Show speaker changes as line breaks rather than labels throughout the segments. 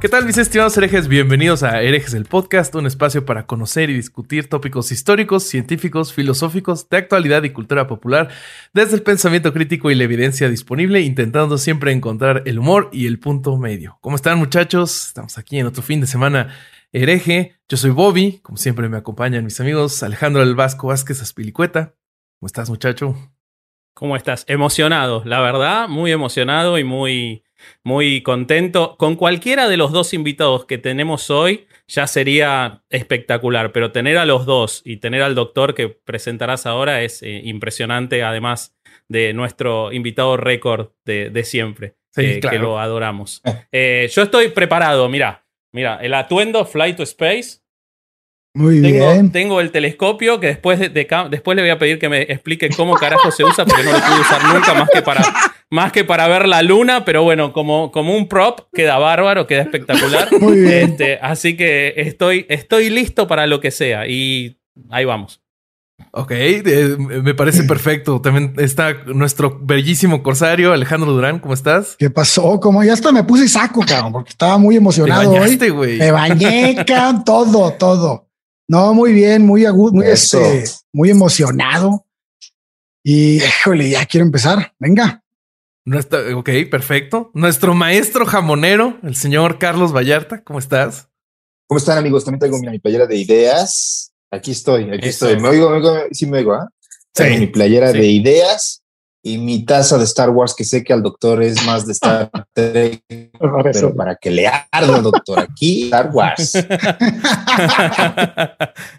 ¿Qué tal mis estimados herejes? Bienvenidos a Herejes el Podcast, un espacio para conocer y discutir tópicos históricos, científicos, filosóficos, de actualidad y cultura popular, desde el pensamiento crítico y la evidencia disponible, intentando siempre encontrar el humor y el punto medio. ¿Cómo están muchachos? Estamos aquí en otro fin de semana hereje. Yo soy Bobby, como siempre me acompañan mis amigos Alejandro del Vasco Vázquez Aspilicueta. ¿Cómo estás muchacho?
¿Cómo estás? Emocionado, la verdad, muy emocionado y muy muy contento. Con cualquiera de los dos invitados que tenemos hoy ya sería espectacular, pero tener a los dos y tener al doctor que presentarás ahora es eh, impresionante, además de nuestro invitado récord de, siempre, que lo adoramos. Eh, yo estoy preparado, mira, mira, el atuendo Fly to Space
muy
tengo,
bien.
Tengo el telescopio que después, de, después le voy a pedir que me explique cómo carajo se usa porque no lo pude usar nunca más que para, más que para ver la luna, pero bueno, como, como un prop queda bárbaro, queda espectacular.
Muy bien.
Este, así que estoy, estoy listo para lo que sea y ahí vamos.
Ok, eh, me parece perfecto. También está nuestro bellísimo corsario Alejandro Durán. ¿Cómo estás?
¿Qué pasó? Como ya hasta me puse saco, cabrón, porque estaba muy emocionado
Te bañaste, güey.
Me bañé, cabrón, todo, todo. No, muy bien, muy agudo, muy, este, muy emocionado. Y híjole, ya quiero empezar. Venga.
ok, perfecto. Nuestro maestro jamonero, el señor Carlos Vallarta, ¿cómo estás?
¿Cómo están, amigos? También traigo mi playera de ideas. Aquí estoy, aquí estoy. ¿Me oigo? ¿Me oigo? Sí, me oigo, ¿ah? Sí. Mi playera de ideas y mi taza de Star Wars, que sé que al doctor es más de Star Trek, pero para que le arda, doctor, aquí Star Wars.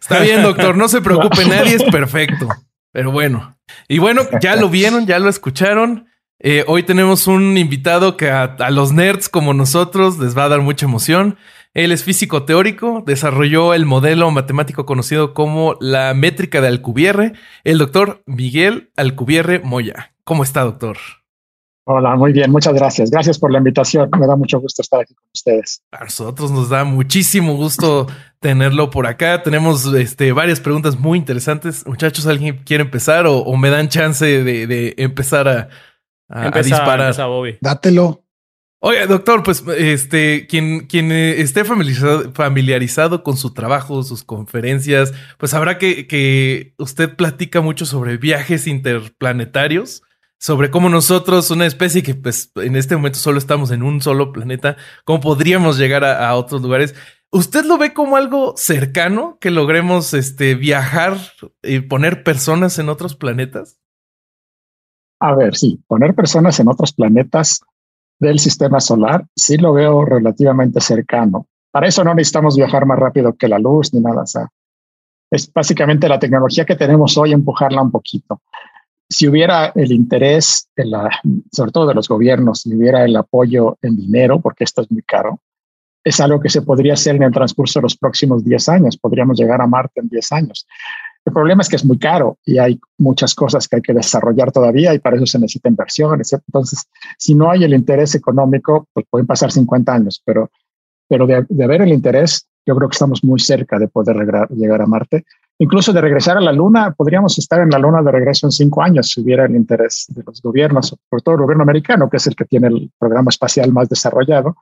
Está bien, doctor, no se preocupe, nadie es perfecto. Pero bueno, y bueno, ya lo vieron, ya lo escucharon. Eh, hoy tenemos un invitado que a, a, los nerds como nosotros les va a dar mucha emoción. Él es físico teórico, desarrolló el modelo matemático conocido como la métrica de Alcubierre, el doctor Miguel Alcubierre Moya. ¿Cómo está, doctor?
Hola, muy bien, muchas gracias. Gracias por la invitación. Me da mucho gusto estar aquí con ustedes.
A nosotros nos da muchísimo gusto tenerlo por acá. Tenemos este, varias preguntas muy interesantes. Muchachos, ¿alguien quiere empezar o, o me dan chance de, de empezar a, a,
empezar,
a disparar?
Empezar, Bobby.
Dátelo.
Oye, doctor, pues este, quien, quien esté familiarizado, familiarizado, con su trabajo, sus conferencias, pues habrá que, que usted platica mucho sobre viajes interplanetarios, sobre cómo nosotros, una especie que pues en este momento solo estamos en un solo planeta, cómo podríamos llegar a, a otros lugares. ¿Usted lo ve como algo cercano que logremos este, viajar y poner personas en otros planetas?
A ver, sí, poner personas en otros planetas del sistema solar, sí lo veo relativamente cercano. Para eso no necesitamos viajar más rápido que la luz ni nada. O sea, es básicamente la tecnología que tenemos hoy empujarla un poquito. Si hubiera el interés, la, sobre todo de los gobiernos, si hubiera el apoyo en dinero, porque esto es muy caro, es algo que se podría hacer en el transcurso de los próximos 10 años. Podríamos llegar a Marte en 10 años. El problema es que es muy caro y hay muchas cosas que hay que desarrollar todavía y para eso se necesita inversión. Entonces, si no hay el interés económico, pues pueden pasar 50 años, pero, pero de, de haber el interés, yo creo que estamos muy cerca de poder llegar a Marte. Incluso de regresar a la Luna, podríamos estar en la Luna de regreso en cinco años si hubiera el interés de los gobiernos, sobre todo el gobierno americano, que es el que tiene el programa espacial más desarrollado.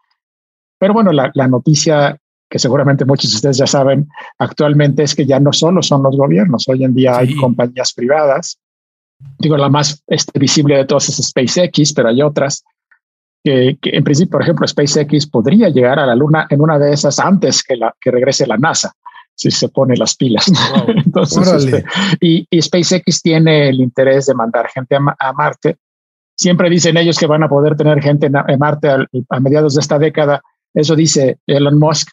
Pero bueno, la noticia que seguramente muchos de ustedes ya saben actualmente es que ya no solo son los gobiernos, hoy en día sí. hay compañías privadas. Digo, la más este, visible de todas es SpaceX, pero hay otras que, que, en principio, por ejemplo, SpaceX podría llegar a la Luna en una de esas antes que, la, que regrese la NASA, si se pone las pilas. Wow. Entonces, este, y, y, SpaceX tiene el interés de mandar gente a, a, Marte. Siempre dicen ellos que van a poder tener gente en, en Marte a, a mediados de esta década. Eso dice Elon Musk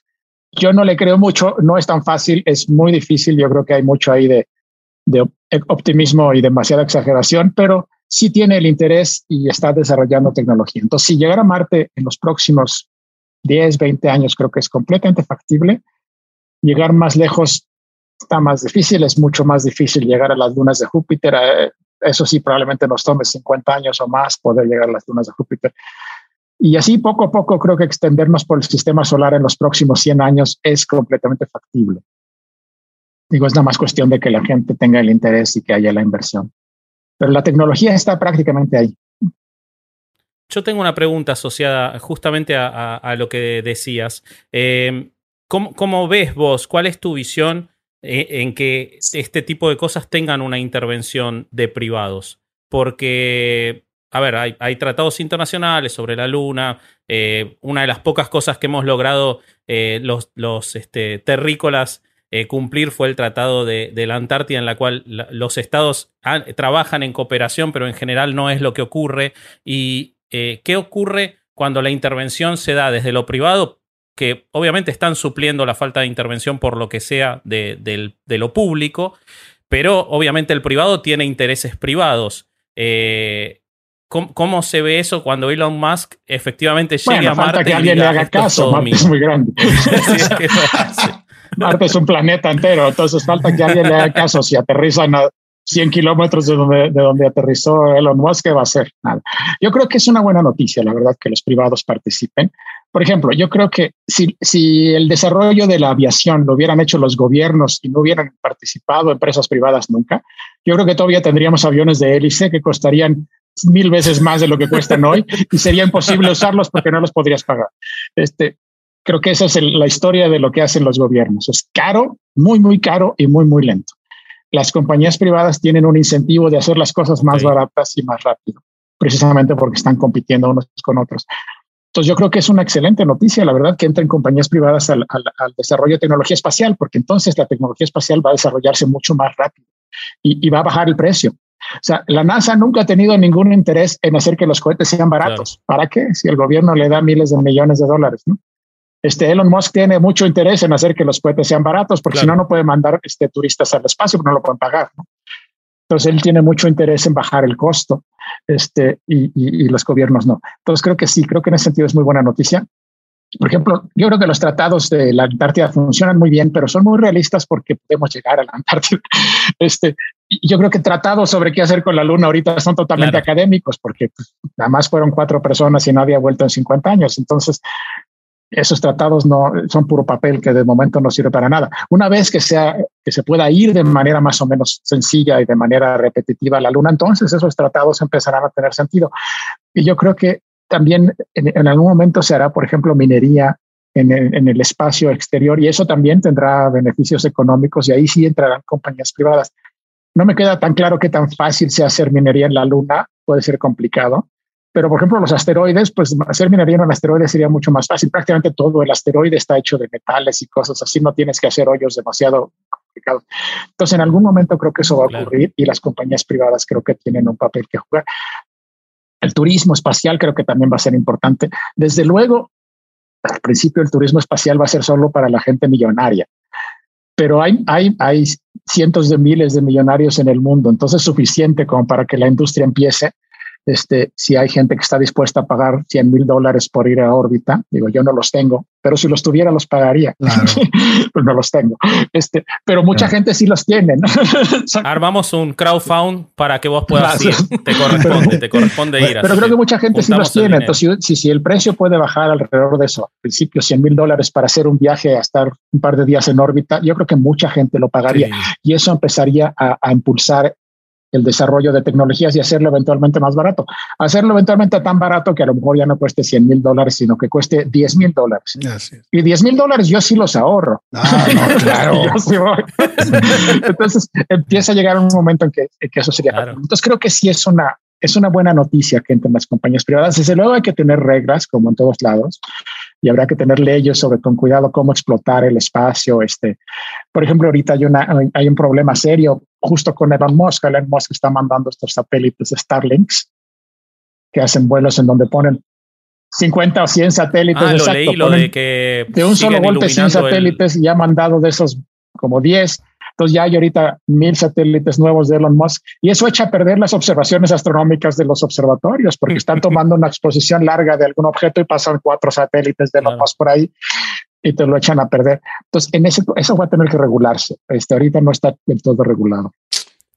yo no le creo mucho, no es tan fácil, es muy difícil, yo creo que hay mucho ahí de, de optimismo y demasiada exageración, pero sí tiene el interés y está desarrollando tecnología. Entonces, si llegara a Marte en los próximos 10, 20 años, creo que es completamente factible. Llegar más lejos está más difícil, es mucho más difícil llegar a las lunas de Júpiter. Eh, eso sí, probablemente nos tome 50 años o más poder llegar a las lunas de Júpiter. Y así poco a poco creo que extendernos por el sistema solar en los próximos 100 años es completamente factible. Digo, es nada más cuestión de que la gente tenga el interés y que haya la inversión. Pero la tecnología está prácticamente ahí.
Yo tengo una pregunta asociada justamente a, lo que decías. Eh, ¿cómo, ves vos? ¿Cuál es tu visión eh, en que este tipo de cosas tengan una intervención de privados? Porque a ver, hay, tratados internacionales sobre la Luna. Eh, una de las pocas cosas que hemos logrado eh, los, este, terrícolas eh, cumplir fue el tratado de, la Antártida, en la cual los estados trabajan en cooperación, pero en general no es lo que ocurre. ¿Y qué ocurre cuando la intervención se da desde lo privado? que obviamente están supliendo la falta de intervención por lo que sea de, lo público, pero obviamente el privado tiene intereses privados. ¿Cómo, se ve eso cuando Elon Musk efectivamente llegue a Marte?
Falta que alguien le haga caso. Marte es muy grande. Marte es un planeta entero, entonces falta que alguien le haga caso. Si aterrizan a 100 kilómetros de donde, de donde aterrizó Elon Musk, ¿qué va a hacer? Nada. Yo creo que es una buena noticia, la verdad, que los privados participen. Por ejemplo, yo creo que si, si el desarrollo de la aviación lo hubieran hecho los gobiernos y no hubieran participado empresas privadas nunca, yo creo que todavía tendríamos aviones de hélice que costarían mil veces más de lo que cuestan hoy y sería imposible usarlos porque no los podrías pagar. Este, creo que esa es la historia de lo que hacen los gobiernos. Es caro, muy, muy caro y muy, muy lento. Las compañías privadas tienen un incentivo de hacer las cosas más baratas y más rápido, precisamente porque están compitiendo unos con otros. Entonces yo creo que es una excelente noticia, la verdad, que entren compañías privadas al, al, desarrollo de tecnología espacial, porque entonces la tecnología espacial va a desarrollarse mucho más rápido y, y va a bajar el precio. O sea, la NASA nunca ha tenido ningún interés en hacer que los cohetes sean baratos. ¿Para qué? Si el gobierno le da miles de millones de dólares, ¿no? Este Elon Musk tiene mucho interés en hacer que los cohetes sean baratos, porque si no, no puede mandar este, turistas al espacio, no lo pueden pagar. ¿no? Entonces, él tiene mucho interés en bajar el costo este, y, y, los gobiernos no. Entonces, creo que sí, creo que en ese sentido es muy buena noticia. Por ejemplo, yo creo que los tratados de la Antártida funcionan muy bien, pero son muy realistas porque podemos llegar a la Antártida. Este, yo creo que tratados sobre qué hacer con la Luna ahorita son totalmente académicos porque pues, nada más fueron cuatro personas y nadie ha vuelto en 50 años. Entonces, esos tratados no son puro papel que de momento no sirve para nada. Una vez que sea que se pueda ir de manera más o menos sencilla y de manera repetitiva a la Luna, entonces esos tratados empezarán a tener sentido. Y yo creo que también en, algún momento se hará, por ejemplo, minería en el, en el, espacio exterior y eso también tendrá beneficios económicos y ahí sí entrarán compañías privadas. No me queda tan claro qué tan fácil sea hacer minería en la Luna, puede ser complicado, pero por ejemplo los asteroides, pues hacer minería en un asteroide sería mucho más fácil. Prácticamente todo el asteroide está hecho de metales y cosas así, no tienes que hacer hoyos demasiado complicados. Entonces en algún momento creo que eso va a ocurrir y las compañías privadas creo que tienen un papel que jugar. El turismo espacial creo que también va a ser importante. Desde luego, al principio el turismo espacial va a ser solo para la gente millonaria, pero hay, hay, hay cientos de miles de millonarios en el mundo, entonces es suficiente como para que la industria empiece este, si hay gente que está dispuesta a pagar 100 mil dólares por ir a órbita, digo, yo no los tengo, pero si los tuviera los pagaría, pues no los tengo. Este, pero mucha gente sí los tiene.
Armamos un crowdfund para que vos puedas ir, te corresponde, te corresponde ir.
Pero creo que mucha gente sí los tiene, entonces si, si, el precio puede bajar alrededor de eso, al principio 100 mil dólares para hacer un viaje a estar un par de días en órbita, yo creo que mucha gente lo pagaría. Y eso empezaría a, a impulsar el desarrollo de tecnologías y hacerlo eventualmente más barato. Hacerlo eventualmente tan barato que a lo mejor ya no cueste 100 mil dólares, sino que cueste 10 mil dólares. Y 10 mil dólares yo sí los ahorro.
Ah, claro.
Entonces empieza a llegar un momento en que, eso sería. Entonces creo que sí es una, es una buena noticia que entren las compañías privadas. Desde luego hay que tener reglas, como en todos lados, y habrá que tener leyes sobre con cuidado cómo explotar el espacio. Este, por ejemplo, ahorita hay, una, hay un problema serio justo con Elon Musk. Elon Musk está mandando estos satélites Starlinks que hacen vuelos en donde ponen 50 o 100 satélites.
Ah, lo de que
de un solo golpe 100 satélites y ha mandado de esos como 10 Entonces ya hay ahorita mil satélites nuevos de Elon Musk y eso echa a perder las observaciones astronómicas de los observatorios porque están tomando una exposición larga de algún objeto y pasan cuatro satélites de Elon Musk por ahí y te lo echan a perder. Entonces, en ese, eso va a tener que regularse. Este, ahorita no está del todo regulado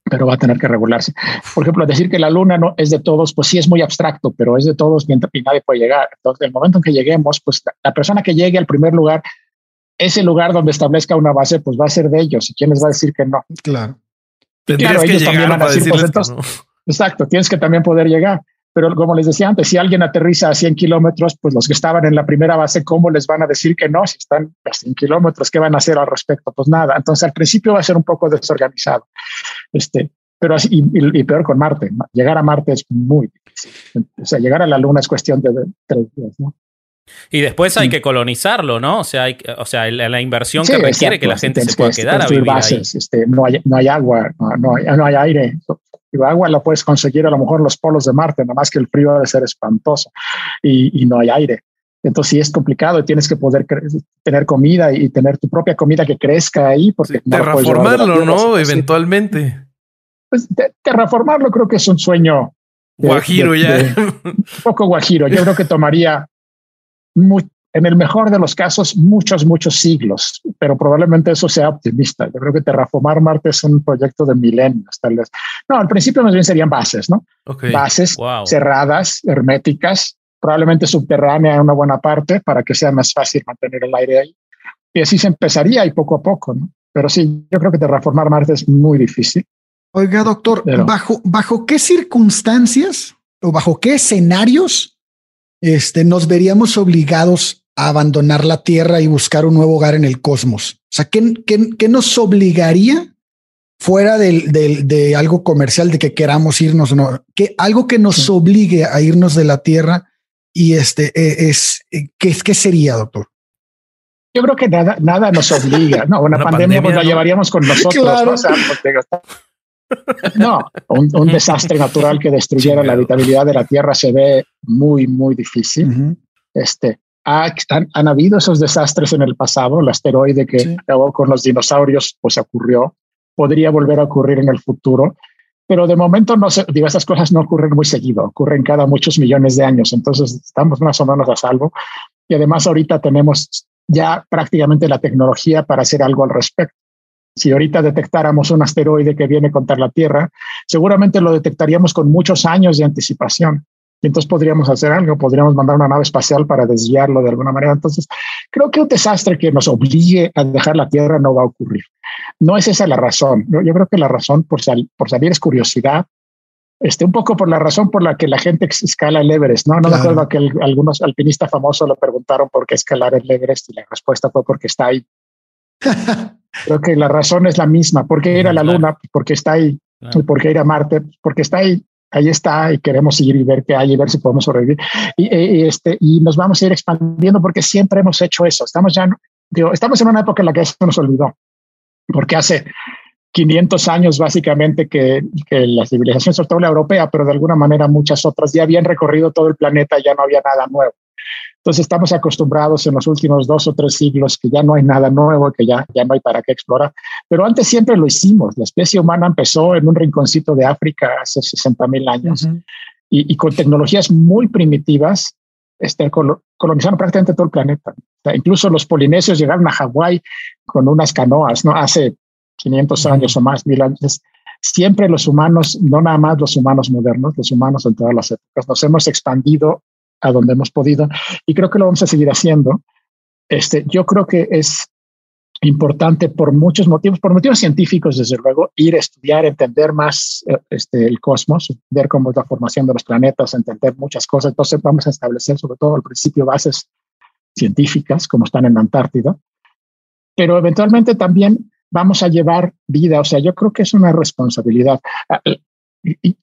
pero va a tener que regularse. Por ejemplo, decir que la luna no es de todos, pues sí es muy abstracto, pero es de todos y nadie puede llegar. Entonces, el momento en que lleguemos, pues la persona que llegue al primer lugar ese lugar donde establezca una base, pues va a ser de ellos. ¿Y quién les va a decir que no?
Claro.
Claro, ellos también van a decir, pues entonces,
exacto, tienes que también poder llegar. Pero como les decía antes, si alguien aterriza a 100 kilómetros, pues los que estaban en la primera base, ¿cómo les van a decir que no? Si están a 100 kilómetros, ¿qué van a hacer al respecto? Pues nada. Entonces al principio va a ser un poco desorganizado. Este, pero así, y, peor con Marte. Llegar a Marte es muy difícil. O sea, llegar a la Luna es cuestión de tres días, ¿no?
Y después hay que colonizarlo, ¿no? O sea, hay, o sea la, inversión que requiere que la gente se pueda quedar a vivir bases,
Este, no, hay, no hay agua, no, hay, no hay aire. El agua la puedes conseguir a lo mejor en los polos de Marte, nada más que el frío debe ser espantoso y, y no hay aire. Entonces sí es complicado, tienes que poder tener comida y tener tu propia comida que crezca ahí. Porque
terraformarlo, ¿no? Eventualmente.
Pues terraformarlo creo que es un sueño.
guajiro ya.
un poco guajiro. Yo creo que tomaría en el mejor de los casos, muchos, muchos siglos, pero probablemente eso sea optimista. Yo creo que terraformar Marte es un proyecto de milenios, tal vez. No, al principio más bien serían bases, ¿no? Bases cerradas, herméticas, probablemente subterránea en una buena parte para que sea más fácil mantener el aire ahí. Y así se empezaría y poco a poco, ¿no? Pero sí, yo creo que terraformar Marte es muy difícil.
Oiga, doctor, ¿bajo, ¿bajo qué circunstancias o bajo qué escenarios este, nos veríamos obligados a abandonar la Tierra y buscar un nuevo hogar en el cosmos. O sea, ¿qué, qué, nos obligaría fuera del, de algo comercial de que queramos irnos? No, que algo que nos obligue a irnos de la Tierra y este e, es, e, ¿qué, qué sería, doctor?
Yo creo que nada, nada nos obliga. No, una, pandemia, pues la llevaríamos con nosotros. ¿no? un, desastre natural que destruyera la habitabilidad de la Tierra se ve muy, muy difícil. Este, han, habido esos desastres en el pasado. El asteroide que acabó con los dinosaurios, pues ocurrió. Podría volver a ocurrir en el futuro. Pero de momento no se, digo, esas cosas no ocurren muy seguido, ocurren cada muchos millones de años. Entonces estamos más o menos a salvo. Y además ahorita tenemos ya prácticamente la tecnología para hacer algo al respecto. Si ahorita detectáramos un asteroide que viene contra la Tierra, seguramente lo detectaríamos con muchos años de anticipación. Y entonces podríamos hacer algo, podríamos mandar una nave espacial para desviarlo de alguna manera. Entonces, creo que un desastre que nos obligue a dejar la Tierra no va a ocurrir. No es esa la razón. Yo creo que la razón por, por salir es curiosidad, este, un poco por la razón por la que la gente escala el Everest, ¿no? No me acuerdo que algunos alpinistas famosos le preguntaron por qué escalar el Everest y la respuesta fue porque está ahí. Creo que la razón es la misma. ¿Por qué ir a la Luna? Porque está ahí. ¿Y por qué ir a Marte? Porque está ahí. Ahí está y queremos ir y ver qué hay y ver si podemos sobrevivir. Y, este, y nos vamos a ir expandiendo porque siempre hemos hecho eso. Estamos ya, digo, estamos en una época en la que eso nos olvidó. Porque hace 500 años básicamente que, que la civilización, sobre todo la europea, pero de alguna manera muchas otras, ya habían recorrido todo el planeta, ya no había nada nuevo. Entonces estamos acostumbrados en los últimos dos o tres siglos que ya no hay nada nuevo, que ya, ya no hay para qué explorar. Pero antes siempre lo hicimos. La especie humana empezó en un rinconcito de África hace 60 mil años y, con tecnologías muy primitivas este, colonizaron prácticamente todo el planeta. incluso los polinesios llegaron a Hawái con unas canoas, ¿no? Hace 500 años o más, mil años. Siempre los humanos, no nada más los humanos modernos, los humanos en todas las épocas, nos hemos expandido a donde hemos podido y creo que lo vamos a seguir haciendo. Este, yo creo que es importante por muchos motivos, por motivos científicos, desde luego, ir a estudiar, entender más eh, este, el cosmos, ver cómo es la formación de los planetas, entender muchas cosas. Entonces vamos a establecer sobre todo al principio bases científicas, como están en la Antártida, pero eventualmente también vamos a llevar vida. O sea, yo creo que es una responsabilidad.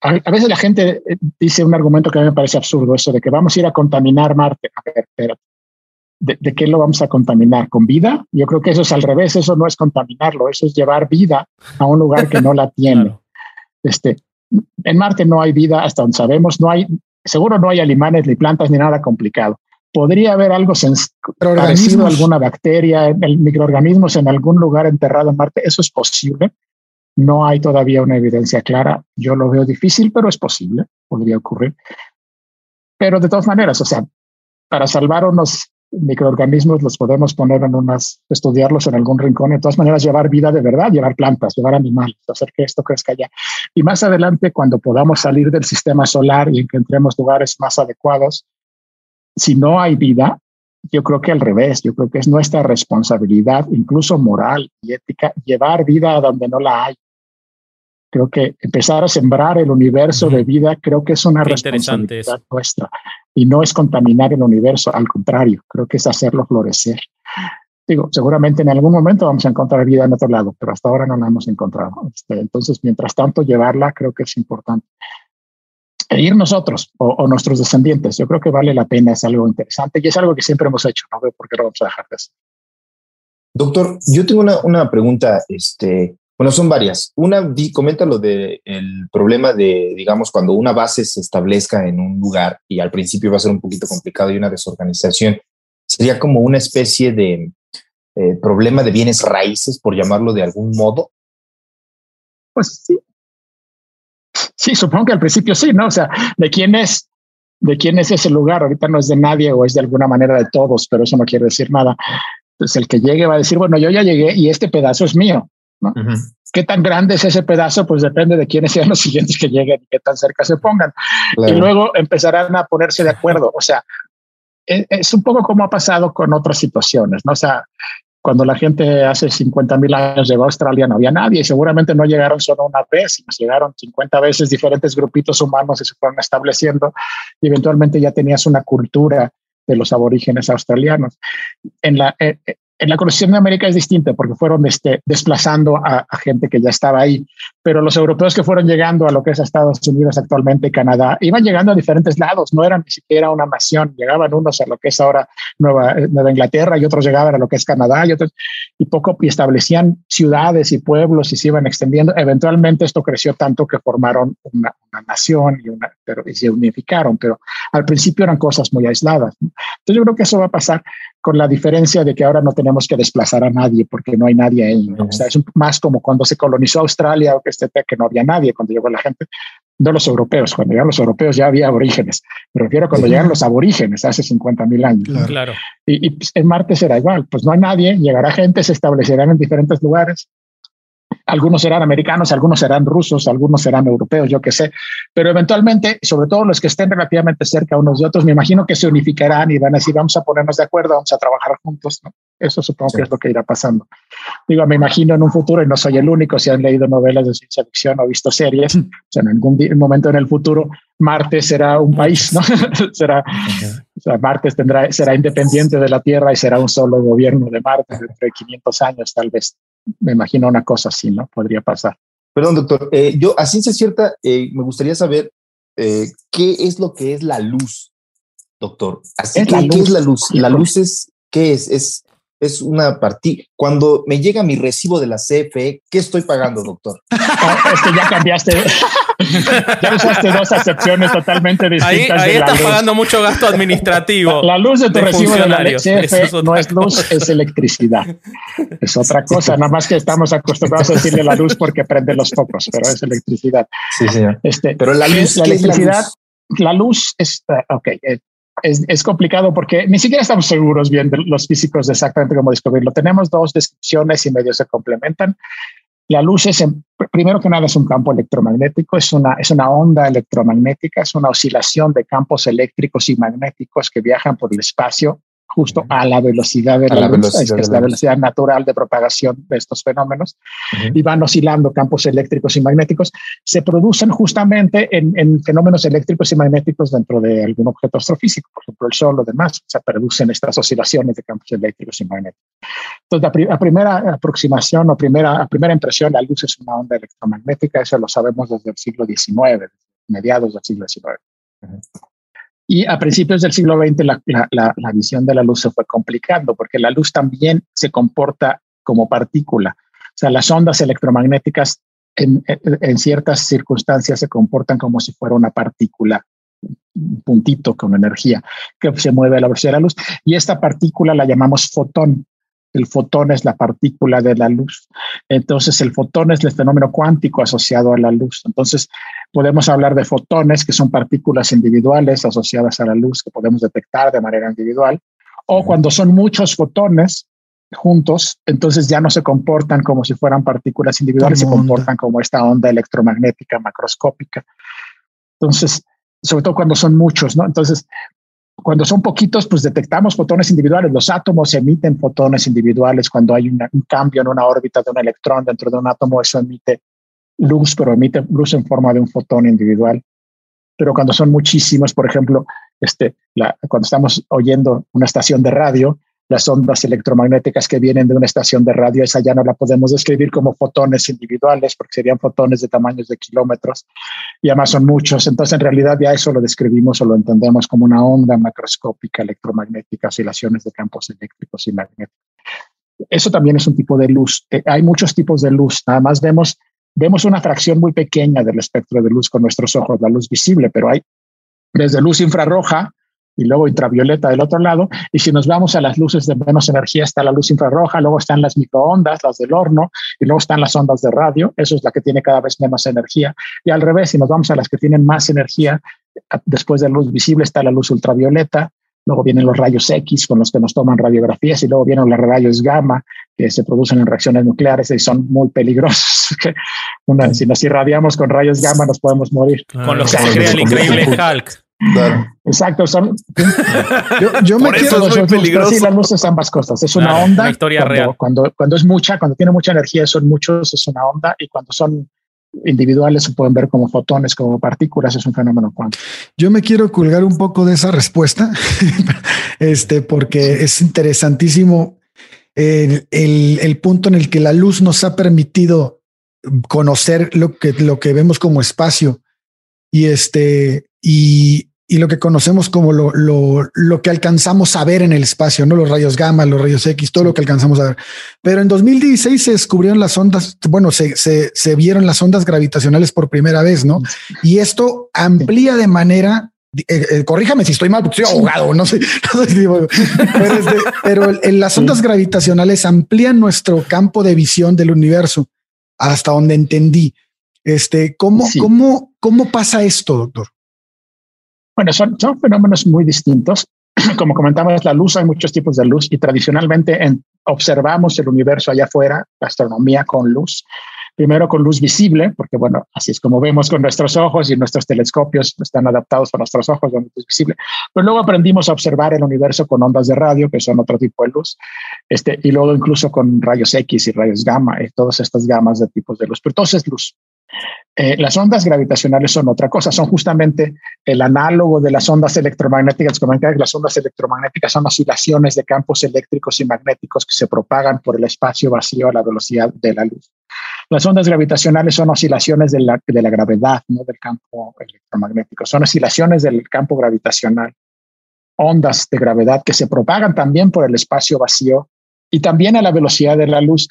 A, veces la gente eh, dice un argumento que a mí me parece absurdo, eso de que vamos a ir a contaminar Marte. A ver, pero ¿de, qué lo vamos a contaminar? ¿Con vida? Yo creo que eso es al revés, eso no es contaminarlo, eso es llevar vida a un lugar que no la tiene. Este, en Marte no hay vida hasta donde sabemos, no hay, seguro no hay animales ni plantas ni nada complicado. podría haber algo parecido a alguna bacteria, el microorganismos en algún lugar enterrado en Marte. Eso es posible. No hay todavía una evidencia clara. Yo lo veo difícil, pero es posible. Podría ocurrir. Pero de todas maneras, o sea, para salvar unos microorganismos los podemos poner en unas, estudiarlos en algún rincón, de todas maneras llevar vida de verdad, llevar plantas, llevar animales, hacer que esto crezca allá. Y más adelante, cuando podamos salir del sistema solar y encontremos lugares más adecuados, si no hay vida, yo creo que al revés, yo creo que es nuestra responsabilidad, incluso moral y ética, llevar vida a donde no la hay. Creo que empezar a sembrar el universo de vida, creo que es una responsabilidad nuestra. Y no es contaminar el universo, al contrario, creo que es hacerlo florecer. Digo, seguramente en algún momento vamos a encontrar vida en otro lado, pero hasta ahora no la hemos encontrado. Este, entonces, mientras tanto, llevarla creo que es importante e ir nosotros o, nuestros descendientes. Yo creo que vale la pena, es algo interesante y es algo que siempre hemos hecho, no veo por qué lo vamos a dejar de hacer.
Doctor, yo tengo una, una pregunta, este, bueno, son varias. Una, comenta lo del el problema de, digamos, cuando una base se establezca en un lugar y al principio va a ser un poquito complicado y una desorganización, sería como una especie de eh, problema de bienes raíces, por llamarlo de algún modo.
Pues sí, Sí, supongo que al principio sí, ¿no? O sea, ¿de quién es? ¿De quién es ese lugar? Ahorita no es de nadie o es de alguna manera de todos, pero eso no quiere decir nada. Entonces el que llegue va a decir, bueno, yo ya llegué y este pedazo es mío. ¿No? ¿Qué tan grande es ese pedazo? Pues depende de quiénes sean los siguientes que lleguen y qué tan cerca se pongan. Y luego empezarán a ponerse de acuerdo. O sea, e, es, un poco como ha pasado con otras situaciones, ¿no? O sea, cuando la gente hace 50 mil años llegó a Australia no había nadie y seguramente no llegaron solo una vez, sino llegaron 50 veces diferentes grupitos humanos y se fueron estableciendo y eventualmente ya tenías una cultura de los aborígenes australianos. En la, eh, eh, la colonización de América es distinta porque fueron este, desplazando a, gente que ya estaba ahí, pero los europeos que fueron llegando a lo que es Estados Unidos actualmente, Canadá, iban llegando a diferentes lados, no eran ni siquiera una nación, llegaban unos a lo que es ahora Nueva, Nueva Inglaterra y otros llegaban a lo que es Canadá y otros, y poco y establecían ciudades y pueblos y se iban extendiendo. Eventualmente esto creció tanto que formaron una, nación y, una, pero, y se unificaron, pero al principio eran cosas muy aisladas. Entonces yo creo que eso va a pasar con la diferencia de que ahora no tenemos que desplazar a nadie porque no hay nadie ahí. O sea, es más como cuando se colonizó Australia o que, que no había nadie cuando llegó la gente. No los europeos, cuando llegaron los europeos ya había aborígenes. Me refiero a cuando llegaron los aborígenes hace 50 mil años.
Claro.
Y, y pues, en Marte será igual. Pues no hay nadie, llegará gente, se establecerán en diferentes lugares algunos serán americanos, algunos serán rusos, algunos serán europeos, yo qué sé, pero eventualmente, sobre todo los que estén relativamente cerca unos de otros, me imagino que se unificarán y van a decir, vamos a ponernos de acuerdo, vamos a trabajar juntos, ¿no? Eso supongo que es lo que irá pasando. Digo, me imagino en un futuro, y no soy el único, si han leído novelas de ciencia ficción o visto series, o sea, en algún momento en el futuro, Marte será un país, ¿no? será, o sea, Marte tendrá, será independiente de la Tierra y será un solo gobierno de Marte dentro de 500 años, tal vez me imagino una cosa así, ¿no? Podría pasar.
Perdón, doctor. Eh, yo, a ciencia cierta, eh, me gustaría saber eh, qué es lo que es la luz, doctor. Así ¿qué es la luz? La luz es, ¿qué es? Es es una partida. Cuando me llega mi recibo de la CFE, ¿qué estoy pagando, doctor?
Ah, es que ya cambiaste. ya usaste dos acepciones totalmente distintas.
Ahí, ahí estás pagando mucho gasto administrativo.
La, luz de tu recibo de la CFE no es luz, es electricidad. Es otra cosa. Nada más que estamos acostumbrados a decirle la luz porque prende los focos, pero es electricidad.
Sí, señor.
Este, pero la luz, la electricidad. La luz es, uh, ok, eh, es, complicado porque ni siquiera estamos seguros bien los físicos de exactamente cómo descubrirlo. Tenemos dos descripciones y medio se complementan. La luz es, primero que nada, es un campo electromagnético, es una, es una onda electromagnética, es una oscilación de campos eléctricos y magnéticos que viajan por el espacio justo a la velocidad de la, luz, que es la velocidad natural de propagación de estos fenómenos, y van oscilando campos eléctricos y magnéticos, se producen justamente en, fenómenos eléctricos y magnéticos dentro de algún objeto astrofísico, por ejemplo el Sol o demás, se producen estas oscilaciones de campos eléctricos y magnéticos. Entonces, la, primera aproximación o primera, primera impresión, la luz es una onda electromagnética, eso lo sabemos desde el siglo XIX, mediados del siglo XIX. Y a principios del siglo XX la, visión de la luz se fue complicando porque la luz también se comporta como partícula. O sea, las ondas electromagnéticas en, en, ciertas circunstancias se comportan como si fuera una partícula puntito con energía que se mueve a la velocidad de la luz. Y esta partícula la llamamos fotón. El fotón es la partícula de la luz. Entonces, el fotón es el fenómeno cuántico asociado a la luz. Entonces, podemos hablar de fotones, que son partículas individuales asociadas a la luz que podemos detectar de manera individual. O cuando son muchos fotones juntos, entonces ya no se comportan como si fueran partículas individuales, se comportan como esta onda electromagnética macroscópica. Entonces, sobre todo cuando son muchos, ¿no? Entonces, cuando son poquitos, pues detectamos fotones individuales. Los átomos emiten fotones individuales. Cuando hay un cambio en una órbita de un electrón dentro de un átomo, eso emite luz, pero emite luz en forma de un fotón individual. Pero cuando son muchísimos, por ejemplo, este, la, cuando estamos oyendo una estación de radio, las ondas electromagnéticas que vienen de una estación de radio, esa ya no la podemos describir como fotones individuales, porque serían fotones de tamaños de kilómetros, y además son muchos. Entonces, en realidad, ya eso lo describimos o lo entendemos como una onda macroscópica electromagnética, oscilaciones de campos eléctricos y magnéticos. Eso también es un tipo de luz. Eh, hay muchos tipos de luz. Nada más vemos, vemos una fracción muy pequeña del espectro de luz con nuestros ojos, la luz visible, pero hay desde luz infrarroja y luego ultravioleta del otro lado. Y si nos vamos a las luces de menos energía, está la luz infrarroja, luego están las microondas, las del horno, y luego están las ondas de radio. Eso es la que tiene cada vez menos energía. Y al revés, si nos vamos a las que tienen más energía, después de la luz visible está la luz ultravioleta, luego vienen los rayos X con los que nos toman radiografías y luego vienen los rayos gamma que se producen en reacciones nucleares y son muy peligrosos. si nos irradiamos con rayos gamma nos podemos morir.
Con los que se crea el increíble Hulk.
Exacto, son. Yo, me quiero
es muy peligroso.
las luces ambas cosas. Es una onda.
Una historia
cuando,
real.
Cuando, cuando es mucha, cuando tiene mucha energía, son muchos, es una onda. Y cuando son individuales, se pueden ver como fotones, como partículas, es un fenómeno cuántico.
Yo me quiero colgar un poco de esa respuesta, este, porque es interesantísimo el, el, el punto en el que la luz nos ha permitido conocer lo que, lo que vemos como espacio y este y, y lo que conocemos como lo, lo, lo, que alcanzamos a ver en el espacio, no los rayos gamma, los rayos X, todo lo que alcanzamos a ver. Pero en 2016 se descubrieron las ondas, bueno, se, se, se vieron las ondas gravitacionales por primera vez, ¿no? Y esto amplía de manera eh, eh, corríjame si estoy mal, porque soy abogado, no sé, no sé pero, pero en las ondas gravitacionales amplían nuestro campo de visión del universo hasta donde entendí. Este, ¿cómo, sí. cómo, cómo pasa esto, doctor?
Bueno, son, son fenómenos muy distintos. Como comentamos, la luz, hay muchos tipos de luz y tradicionalmente en, observamos el universo allá afuera, la astronomía con luz. Primero con luz visible, porque bueno, así es como vemos con nuestros ojos y nuestros telescopios están adaptados para nuestros ojos con luz visible. Pero luego aprendimos a observar el universo con ondas de radio, que son otro tipo de luz, este, y luego incluso con rayos X y rayos gamma, y todas estas gamas de tipos de luz. Pero todo es luz. Eh, las ondas gravitacionales son otra cosa, son justamente el análogo de las ondas electromagnéticas. Las ondas electromagnéticas son oscilaciones de campos eléctricos y magnéticos que se propagan por el espacio vacío a la velocidad de la luz. Las ondas gravitacionales son oscilaciones de la, de la gravedad, no del campo electromagnético, son oscilaciones del campo gravitacional, ondas de gravedad que se propagan también por el espacio vacío y también a la velocidad de la luz.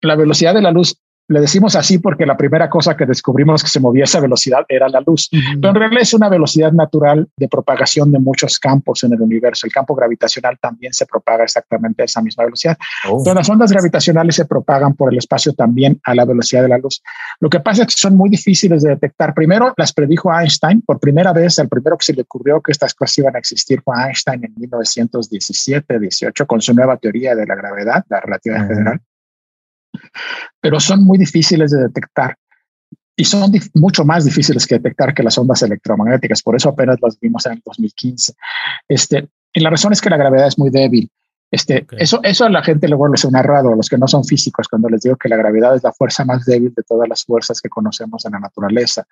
La velocidad de la luz le decimos así porque la primera cosa que descubrimos que se movía a esa velocidad era la luz, uh -huh. pero en realidad es una velocidad natural de propagación de muchos campos en el universo. El campo gravitacional también se propaga exactamente a esa misma velocidad. Oh. Entonces, las ondas gravitacionales se propagan por el espacio también a la velocidad de la luz. Lo que pasa es que son muy difíciles de detectar. Primero, las predijo Einstein por primera vez. El primero que se le ocurrió que estas cosas iban a existir fue Einstein en 1917, 18, con su nueva teoría de la gravedad, la relatividad uh -huh. general pero son muy difíciles de detectar y son mucho más difíciles que detectar que las ondas electromagnéticas. Por eso apenas las vimos en el 2015. Este, y la razón es que la gravedad es muy débil. Este, okay. eso, eso a la gente luego les suena raro, a los que no son físicos, cuando les digo que la gravedad es la fuerza más débil de todas las fuerzas que conocemos en la naturaleza.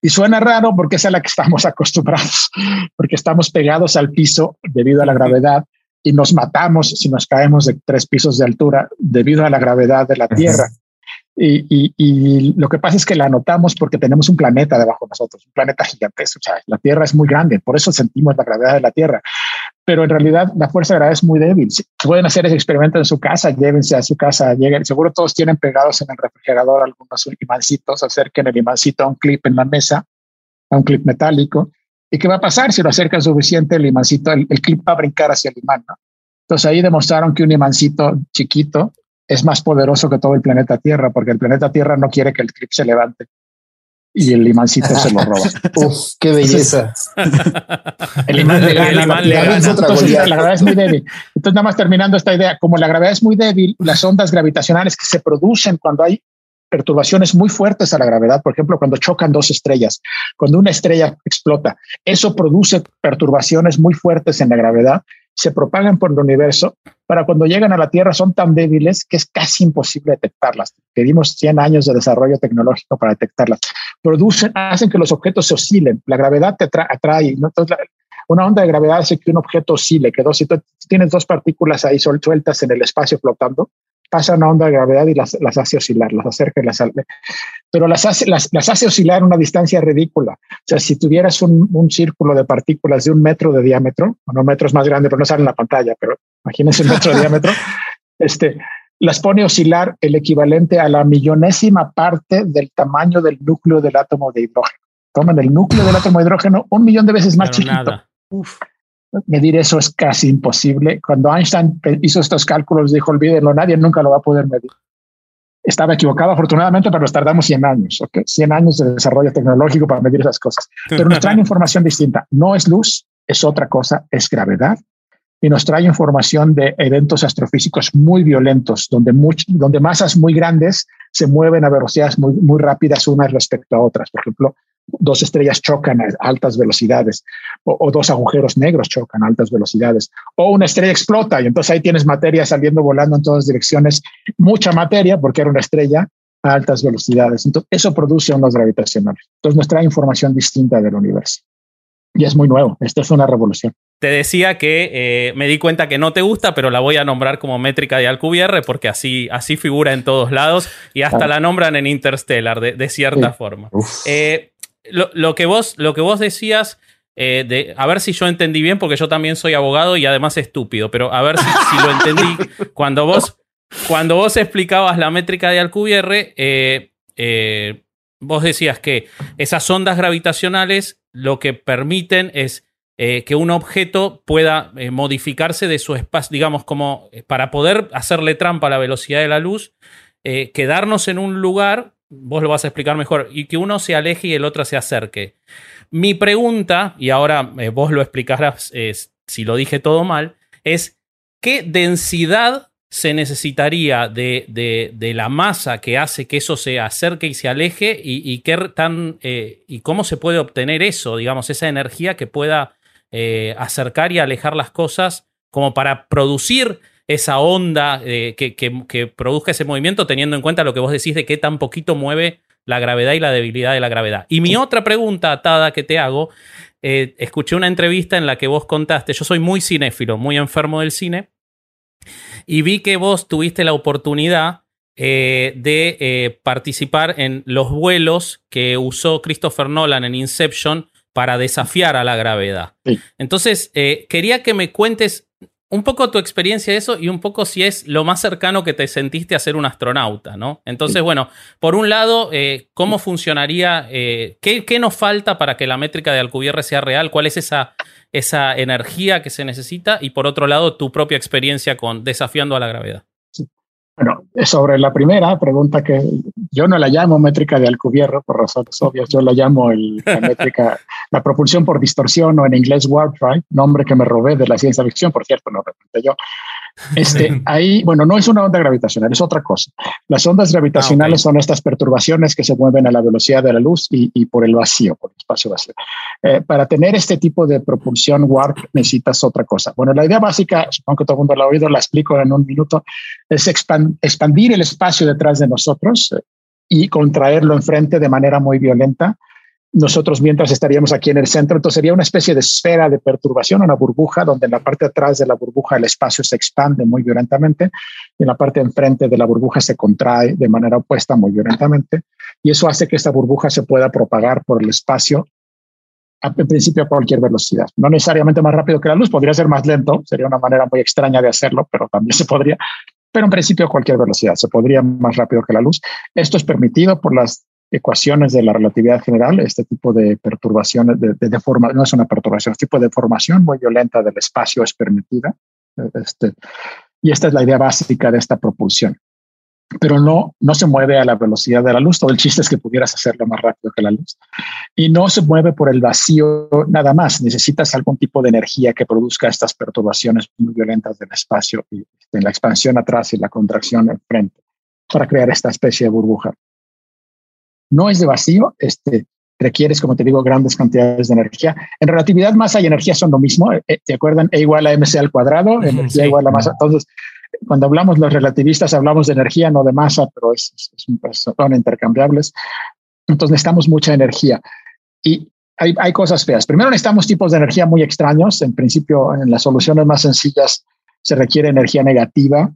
Y suena raro porque es a la que estamos acostumbrados, porque estamos pegados al piso debido a la gravedad y nos matamos si nos caemos de tres pisos de altura debido a la gravedad de la Tierra. Y, y, y, lo que pasa es que la notamos porque tenemos un planeta debajo de nosotros, un planeta gigantesco. O sea, la Tierra es muy grande, por eso sentimos la gravedad de la Tierra. Pero en realidad la fuerza de gravedad es muy débil. Si pueden hacer ese experimento en su casa, llévense a su casa, lleguen. Seguro todos tienen pegados en el refrigerador algunos imancitos, acerquen el imancito a un clip en la mesa, a un clip metálico, ¿Y qué va a pasar si lo acerca suficiente el imancito? El, clip va a brincar hacia el imán. ¿no? Entonces ahí demostraron que un imancito chiquito es más poderoso que todo el planeta Tierra, porque el planeta Tierra no quiere que el clip se levante y el imancito se lo roba.
Uf, qué belleza.
el imán le gana. la gravedad es muy débil. Entonces, nada más terminando esta idea, como la gravedad es muy débil, las ondas gravitacionales que se producen cuando hay perturbaciones muy fuertes a la gravedad, por ejemplo, cuando chocan dos estrellas, cuando una estrella explota, eso produce perturbaciones muy fuertes en la gravedad, se propagan por el universo, para cuando llegan a la Tierra son tan débiles que es casi imposible detectarlas. Pedimos 100 años de desarrollo tecnológico para detectarlas. Producen, hacen que los objetos se oscilen, la gravedad te atrae, una onda de gravedad hace que un objeto oscile, que dos, si tú tienes dos partículas ahí sueltas en el espacio flotando, pasa una onda de gravedad y las, las hace oscilar, las acerca y las pero las hace, las, las hace oscilar a una distancia ridícula. O sea, si tuvieras un, un, círculo de partículas de un metro de diámetro, bueno, metros más grande, pero no sale en la pantalla, pero imagínense un metro de diámetro, este, las pone a oscilar el equivalente a la millonésima parte del tamaño del núcleo del átomo de hidrógeno. Toman el núcleo del átomo de hidrógeno un millón de veces más chiquito. Uf medir eso es casi imposible. Cuando Einstein hizo estos cálculos, dijo, olvídenlo, nadie nunca lo va a poder medir. Estaba equivocado, afortunadamente, pero nos tardamos 100 años, ¿ok? 100 años de desarrollo tecnológico para medir esas cosas. Pero nos traen información distinta. No es luz, es otra cosa, es gravedad. Y nos trae información de eventos astrofísicos muy violentos, donde, donde masas muy grandes se mueven a velocidades muy, muy rápidas unas respecto a otras. Por ejemplo, dos estrellas chocan a altas velocidades, o, dos agujeros negros chocan a altas velocidades, o una estrella explota y entonces ahí tienes materia saliendo volando en todas direcciones, mucha materia porque era una estrella a altas velocidades. Entonces, eso produce ondas gravitacionales. Entonces, nos trae información distinta del universo. Y es muy nuevo. Esto es una revolución.
Te decía que eh, me di cuenta que no te gusta, pero la voy a nombrar como métrica de Alcubierre porque así, así figura en todos lados y hasta la nombran en Interstellar de, cierta forma. Eh, lo, que vos, lo que vos decías, eh, de, a ver si yo entendí bien, porque yo también soy abogado y además estúpido, pero a ver si, lo entendí. Cuando vos, cuando vos explicabas la métrica de Alcubierre, eh, eh, vos decías que esas ondas gravitacionales lo que permiten es que un objeto pueda modificarse de su espacio, digamos, como para poder hacerle trampa a la velocidad de la luz, quedarnos en un lugar vos lo vas a explicar mejor, y que uno se aleje y el otro se acerque. Mi pregunta, y ahora eh, vos lo explicarás si lo dije todo mal, es ¿qué densidad se necesitaría de, de, la masa que hace que eso se acerque y se aleje y, qué tan, eh, y cómo se puede obtener eso, digamos, esa energía que pueda eh, acercar y alejar las cosas como para producir esa onda eh, que, produzca ese movimiento, teniendo en cuenta lo que vos decís de qué tan poquito mueve la gravedad y la debilidad de la gravedad. Y mi otra pregunta atada que te hago, eh, escuché una entrevista en la que vos contaste, yo soy muy cinéfilo, muy enfermo del cine, y vi que vos tuviste la oportunidad eh, de participar en los vuelos que usó Christopher Nolan en Inception para desafiar a la gravedad. Entonces, quería que me cuentes un poco tu experiencia de eso y un poco si es lo más cercano que te sentiste a ser un astronauta, ¿no? Entonces, bueno, por un lado, eh, ¿cómo funcionaría? Eh, ¿qué, nos falta para que la métrica de Alcubierre sea real? ¿Cuál es esa, esa energía que se necesita? Y por otro lado, tu propia experiencia con desafiando a la gravedad.
Bueno, sobre la primera pregunta que yo no la llamo métrica de Alcubierre por razones obvias, yo la llamo la métrica, la propulsión por distorsión o en inglés warp drive, nombre que me robé de la ciencia ficción, por cierto, no repente yo. Este, ahí, bueno, no es una onda gravitacional, es otra cosa. Las ondas gravitacionales ah, son estas perturbaciones que se mueven a la velocidad de la luz y, por el vacío, por el espacio vacío. Eh, para tener este tipo de propulsión warp necesitas otra cosa. Bueno, la idea básica, supongo que todo el mundo la ha oído, la explico en un minuto, es expandir el espacio detrás de nosotros eh, y contraerlo enfrente de manera muy violenta nosotros mientras estaríamos aquí en el centro, entonces sería una especie de esfera de perturbación, una burbuja, donde en la parte atrás de la burbuja el espacio se expande muy violentamente y en la parte enfrente de la burbuja se contrae de manera opuesta muy violentamente. Y eso hace que esta burbuja se pueda propagar por el espacio en principio a cualquier velocidad. No necesariamente más rápido que la luz, podría ser más lento, sería una manera muy extraña de hacerlo, pero también se podría, pero en principio a cualquier velocidad, se podría más rápido que la luz. Esto es permitido por las ecuaciones de la relatividad general, este tipo de perturbaciones, de, de, no es una perturbación, es tipo de deformación muy violenta del espacio es permitida. Este, y esta es la idea básica de esta propulsión. Pero no, no se mueve a la velocidad de la luz. Todo el chiste es que pudieras hacerlo más rápido que la luz. Y no se mueve por el vacío nada más. Necesitas algún tipo de energía que produzca estas perturbaciones muy violentas del espacio y en la expansión atrás y la contracción enfrente para crear esta especie de burbuja no es de vacío, este, requieres, como te digo, grandes cantidades de energía. En relatividad, masa y energía son lo mismo. ¿Te eh, acuerdan? E igual a mc al cuadrado, energía igual a masa. Entonces, cuando hablamos los relativistas, hablamos de energía, no de masa, pero es, son intercambiables. Entonces, necesitamos mucha energía. Y hay, hay cosas feas. Primero, necesitamos tipos de energía muy extraños. En principio, en las soluciones más sencillas se requiere energía negativa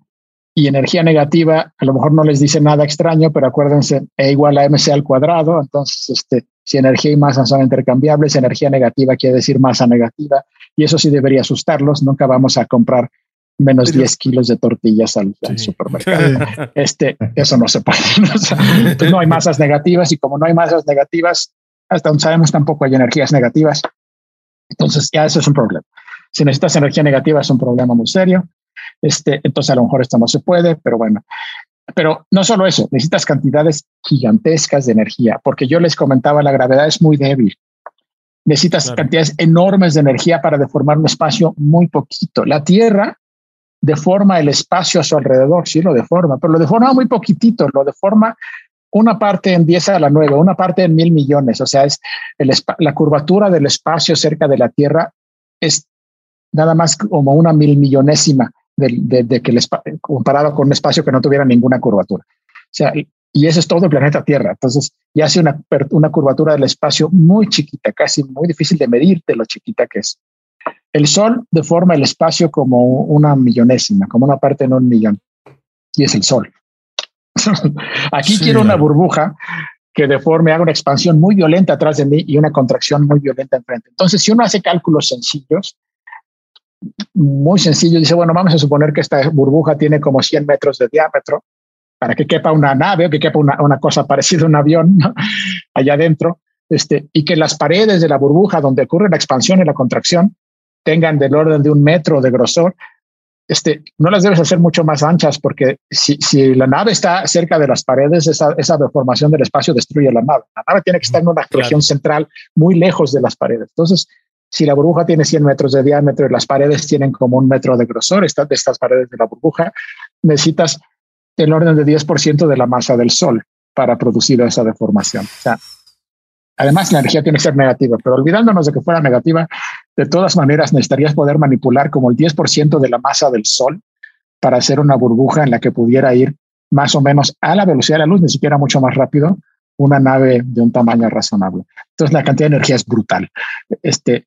y energía negativa, a lo mejor no les dice nada extraño, pero acuérdense, E igual a mc al cuadrado, entonces este, si energía y masa son intercambiables, energía negativa quiere decir masa negativa, y eso sí debería asustarlos, nunca vamos a comprar menos 10 kilos de tortillas al, supermercado. Este, eso no se puede. Pues no hay masas negativas y como no hay masas negativas, hasta donde sabemos tampoco hay energías negativas. Entonces ya eso es un problema. Si necesitas energía negativa es un problema muy serio. Este, entonces a lo mejor esto no se puede, pero bueno. Pero no solo eso, necesitas cantidades gigantescas de energía, porque yo les comentaba, la gravedad es muy débil. Necesitas cantidades enormes de energía para deformar un espacio muy poquito. La Tierra deforma el espacio a su alrededor, sí lo deforma, pero lo deforma muy poquitito, lo deforma una parte en 10 a la 9, una parte en mil millones, o sea, es la curvatura del espacio cerca de la Tierra es nada más como una mil millonésima de, que el comparado con un espacio que no tuviera ninguna curvatura. O sea, y ese es todo el planeta Tierra. Entonces, ya hace una, una curvatura del espacio muy chiquita, casi muy difícil de medir de lo chiquita que es. El Sol deforma el espacio como una millonésima, como una parte en un millón. Y es el Sol. Aquí quiero una burbuja que deforme, haga una expansión muy violenta atrás de mí y una contracción muy violenta enfrente. Entonces, si uno hace cálculos sencillos, muy sencillo. Dice, bueno, vamos a suponer que esta burbuja tiene como 100 metros de diámetro para que quepa una nave o que quepa una, una cosa parecida a un avión allá adentro, este, y que las paredes de la burbuja donde ocurre la expansión y la contracción tengan del orden de un metro de grosor, este, no las debes hacer mucho más anchas porque si, si la nave está cerca de las paredes, esa, esa, deformación del espacio destruye la nave. La nave tiene que estar en una región central muy lejos de las paredes. Entonces, si la burbuja tiene 100 metros de diámetro y las paredes tienen como un metro de grosor, estas, estas paredes de la burbuja, necesitas el orden de 10% de la masa del Sol para producir esa deformación. Además, la energía tiene que ser negativa, pero olvidándonos de que fuera negativa, de todas maneras necesitarías poder manipular como el 10% de la masa del Sol para hacer una burbuja en la que pudiera ir más o menos a la velocidad de la luz, ni siquiera mucho más rápido, una nave de un tamaño razonable. Entonces la cantidad de energía es brutal. Este,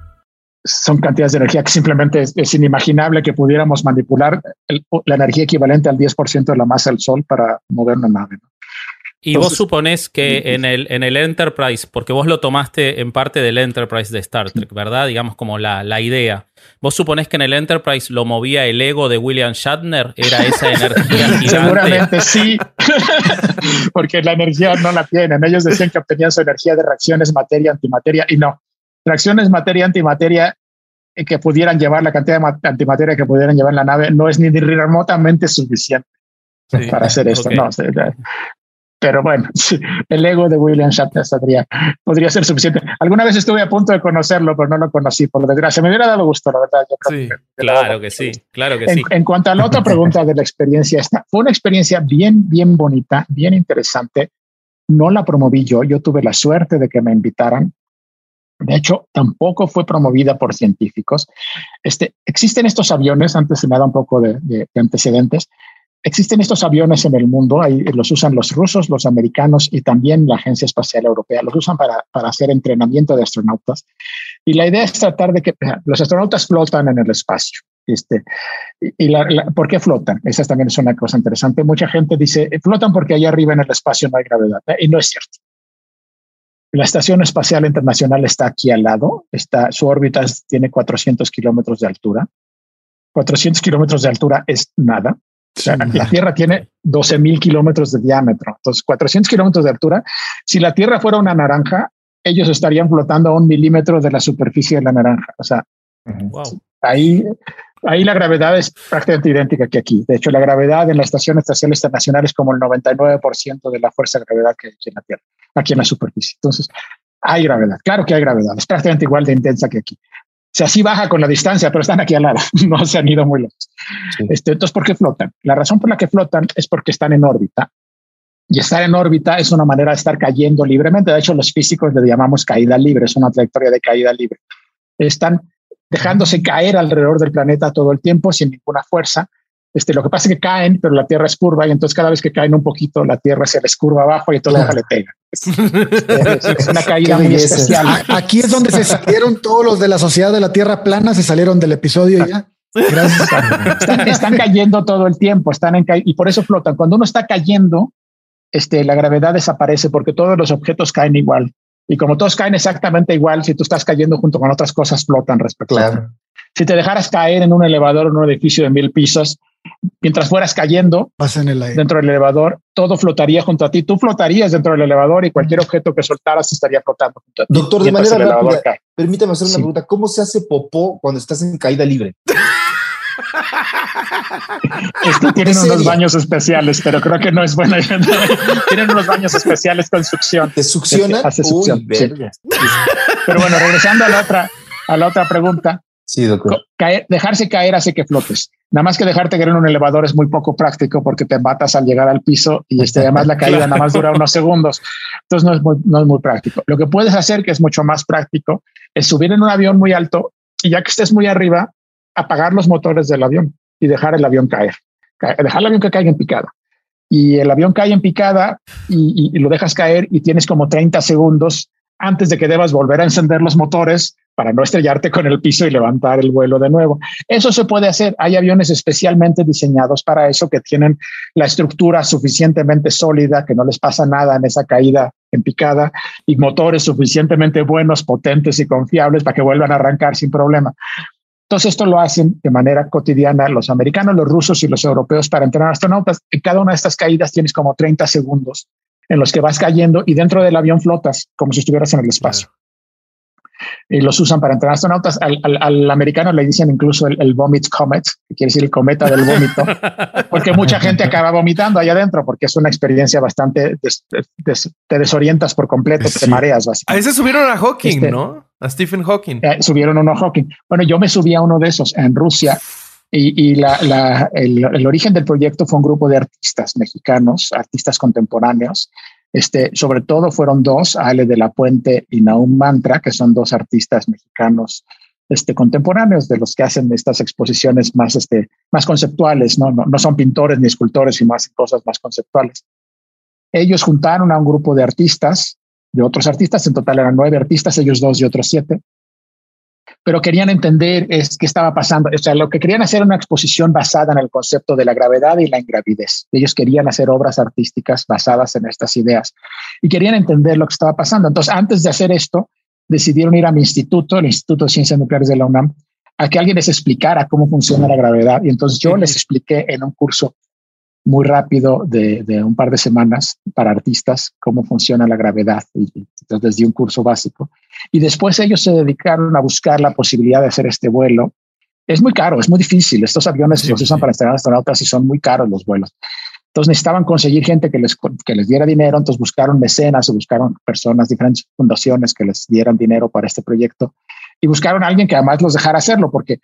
Son cantidades de energía que simplemente es, inimaginable que pudiéramos manipular la energía equivalente al 10% de la masa del Sol para mover una nave.
Y vos suponés que en el, en el Enterprise, porque vos lo tomaste en parte del Enterprise de Star Trek, ¿verdad? Digamos como la, la idea. ¿Vos suponés que en el Enterprise lo movía el ego de William Shatner? ¿Era esa energía gigante?
Seguramente sí, porque la energía no la tienen. Ellos decían que obtenían su energía de reacciones materia-antimateria y no reacciones materia-antimateria eh, que pudieran llevar la cantidad de antimateria que pudieran llevar en la nave no es ni remotamente suficiente para hacer esto. No, pero bueno, el ego de William Shatner podría ser suficiente. Alguna vez estuve a punto de conocerlo, pero no lo conocí, por desgracia. Me hubiera dado gusto, la verdad.
sí, claro que sí, claro que
en,
sí.
En cuanto a la otra pregunta de la experiencia, esta fue una experiencia bien, bien bonita, bien interesante. No la promoví yo, yo tuve la suerte de que me invitaran de hecho, tampoco fue promovida por científicos. Este, existen estos aviones, antes se me da un poco de, antecedentes, existen estos aviones en el mundo, ahí los usan los rusos, los americanos y también la Agencia Espacial Europea, los usan para, hacer entrenamiento de astronautas. Y la idea es tratar de que los astronautas flotan en el espacio. Este, y ¿Por qué flotan? Esa también es una cosa interesante. Mucha gente dice, flotan porque allá arriba en el espacio no hay gravedad. Y no es cierto. La Estación Espacial Internacional está aquí al lado. Está, su órbita tiene 400 kilómetros de altura. 400 kilómetros de altura es nada. la Tierra tiene 12 mil kilómetros de diámetro. Entonces, 400 kilómetros de altura. Si la Tierra fuera una naranja, ellos estarían flotando a un milímetro de la superficie de la naranja. O sea, ahí, ahí la gravedad es prácticamente idéntica que aquí. De hecho, la gravedad en la Estación Espacial Internacional es como el 99% de la fuerza de gravedad que hay en la Tierra, aquí en la superficie. Entonces, hay gravedad. Claro que hay gravedad. Es prácticamente igual de intensa que aquí. O sea, sí baja con la distancia, pero están aquí al lado, no se han ido muy lejos. Este, entonces, ¿por qué flotan? La razón por la que flotan es porque están en órbita. Y estar en órbita es una manera de estar cayendo libremente. De hecho, los físicos le llamamos caída libre, es una trayectoria de caída libre. Están dejándose caer alrededor del planeta todo el tiempo sin ninguna fuerza. Este, lo que pasa es que caen, pero la Tierra es curva y entonces cada vez que caen un poquito, la Tierra se les curva abajo y entonces la le pega. Es, una caída muy especial.
Aquí es donde se salieron todos los de la Sociedad de la Tierra Plana, se salieron del episodio ya.
Gracias. Están, cayendo todo el tiempo, están en y por eso flotan. Cuando uno está cayendo, este, la gravedad desaparece porque todos los objetos caen igual. Y como todos caen exactamente igual, si tú estás cayendo junto con otras cosas, flotan respecto a Si te dejaras caer en un elevador en un edificio de mil pisos, mientras fueras cayendo
en el aire.
dentro del elevador, todo flotaría junto a ti. Tú flotarías dentro del elevador y cualquier objeto que soltaras estaría flotando junto a ti.
Doctor, de manera rápida, permítame hacer una pregunta. ¿Cómo se hace popó cuando estás en caída libre?
Tienen unos baños especiales, pero creo que no es buena tienen unos baños especiales con succión.
¿Te succiona?
Hace succión. Pero bueno, regresando a la otra, a la otra pregunta.
Sí, doctor.
dejarse caer hace que flotes. Nada más que dejarte caer en un elevador es muy poco práctico porque te matas al llegar al piso y este, además la caída nada más dura unos segundos. Entonces no es, muy, no es muy práctico. Lo que puedes hacer, que es mucho más práctico, es subir en un avión muy alto y ya que estés muy arriba, apagar los motores del avión y dejar el avión caer. Dejar el avión que caiga en picada. Y el avión cae en picada y, lo dejas caer y tienes como 30 segundos antes de que debas volver a encender los motores para no estrellarte con el piso y levantar el vuelo de nuevo. Eso se puede hacer. Hay aviones especialmente diseñados para eso que tienen la estructura suficientemente sólida, que no les pasa nada en esa caída en picada y motores suficientemente buenos, potentes y confiables para que vuelvan a arrancar sin problema. Entonces, esto lo hacen de manera cotidiana los americanos, los rusos y los europeos para entrenar astronautas. En cada una de estas caídas tienes como 30 segundos en los que vas cayendo y dentro del avión flotas como si estuvieras en el espacio y los usan para entrenar astronautas. Al, al, americano le dicen incluso el, vomit comet, que quiere decir el cometa del vómito, porque mucha gente acaba vomitando allá adentro, porque es una experiencia bastante, te desorientas por completo, te mareas.
A ese subieron a Hawking, este, ¿no? A Stephen Hawking.
Eh, subieron uno a Hawking. Bueno, yo me subí a uno de esos en Rusia. Y, y la, la, el, origen del proyecto fue un grupo de artistas mexicanos, artistas contemporáneos, este, sobre todo fueron dos, Ale de la Puente y Naum Mantra, que son dos artistas mexicanos este, contemporáneos de los que hacen estas exposiciones más, este, más conceptuales, ¿no? No, son pintores ni escultores, sino hacen cosas más conceptuales. Ellos juntaron a un grupo de artistas, de otros artistas, en total eran nueve artistas, ellos dos y otros siete, pero querían entender es qué estaba pasando. O sea, lo que querían hacer era una exposición basada en el concepto de la gravedad y la ingravidez. Ellos querían hacer obras artísticas basadas en estas ideas y querían entender lo que estaba pasando. Entonces, antes de hacer esto, decidieron ir a mi instituto, el Instituto de Ciencias Nucleares de la UNAM, a que alguien les explicara cómo funciona la gravedad. Y entonces yo les expliqué en un curso muy rápido de, de, un par de semanas para artistas cómo funciona la gravedad, y, entonces desde un curso básico. Y después ellos se dedicaron a buscar la posibilidad de hacer este vuelo. Es muy caro, es muy difícil. Estos aviones los usan para estrenar astronautas y son muy caros los vuelos. Entonces necesitaban conseguir gente que les, que les diera dinero, entonces buscaron mecenas o buscaron personas, diferentes fundaciones que les dieran dinero para este proyecto y buscaron a alguien que además los dejara hacerlo, porque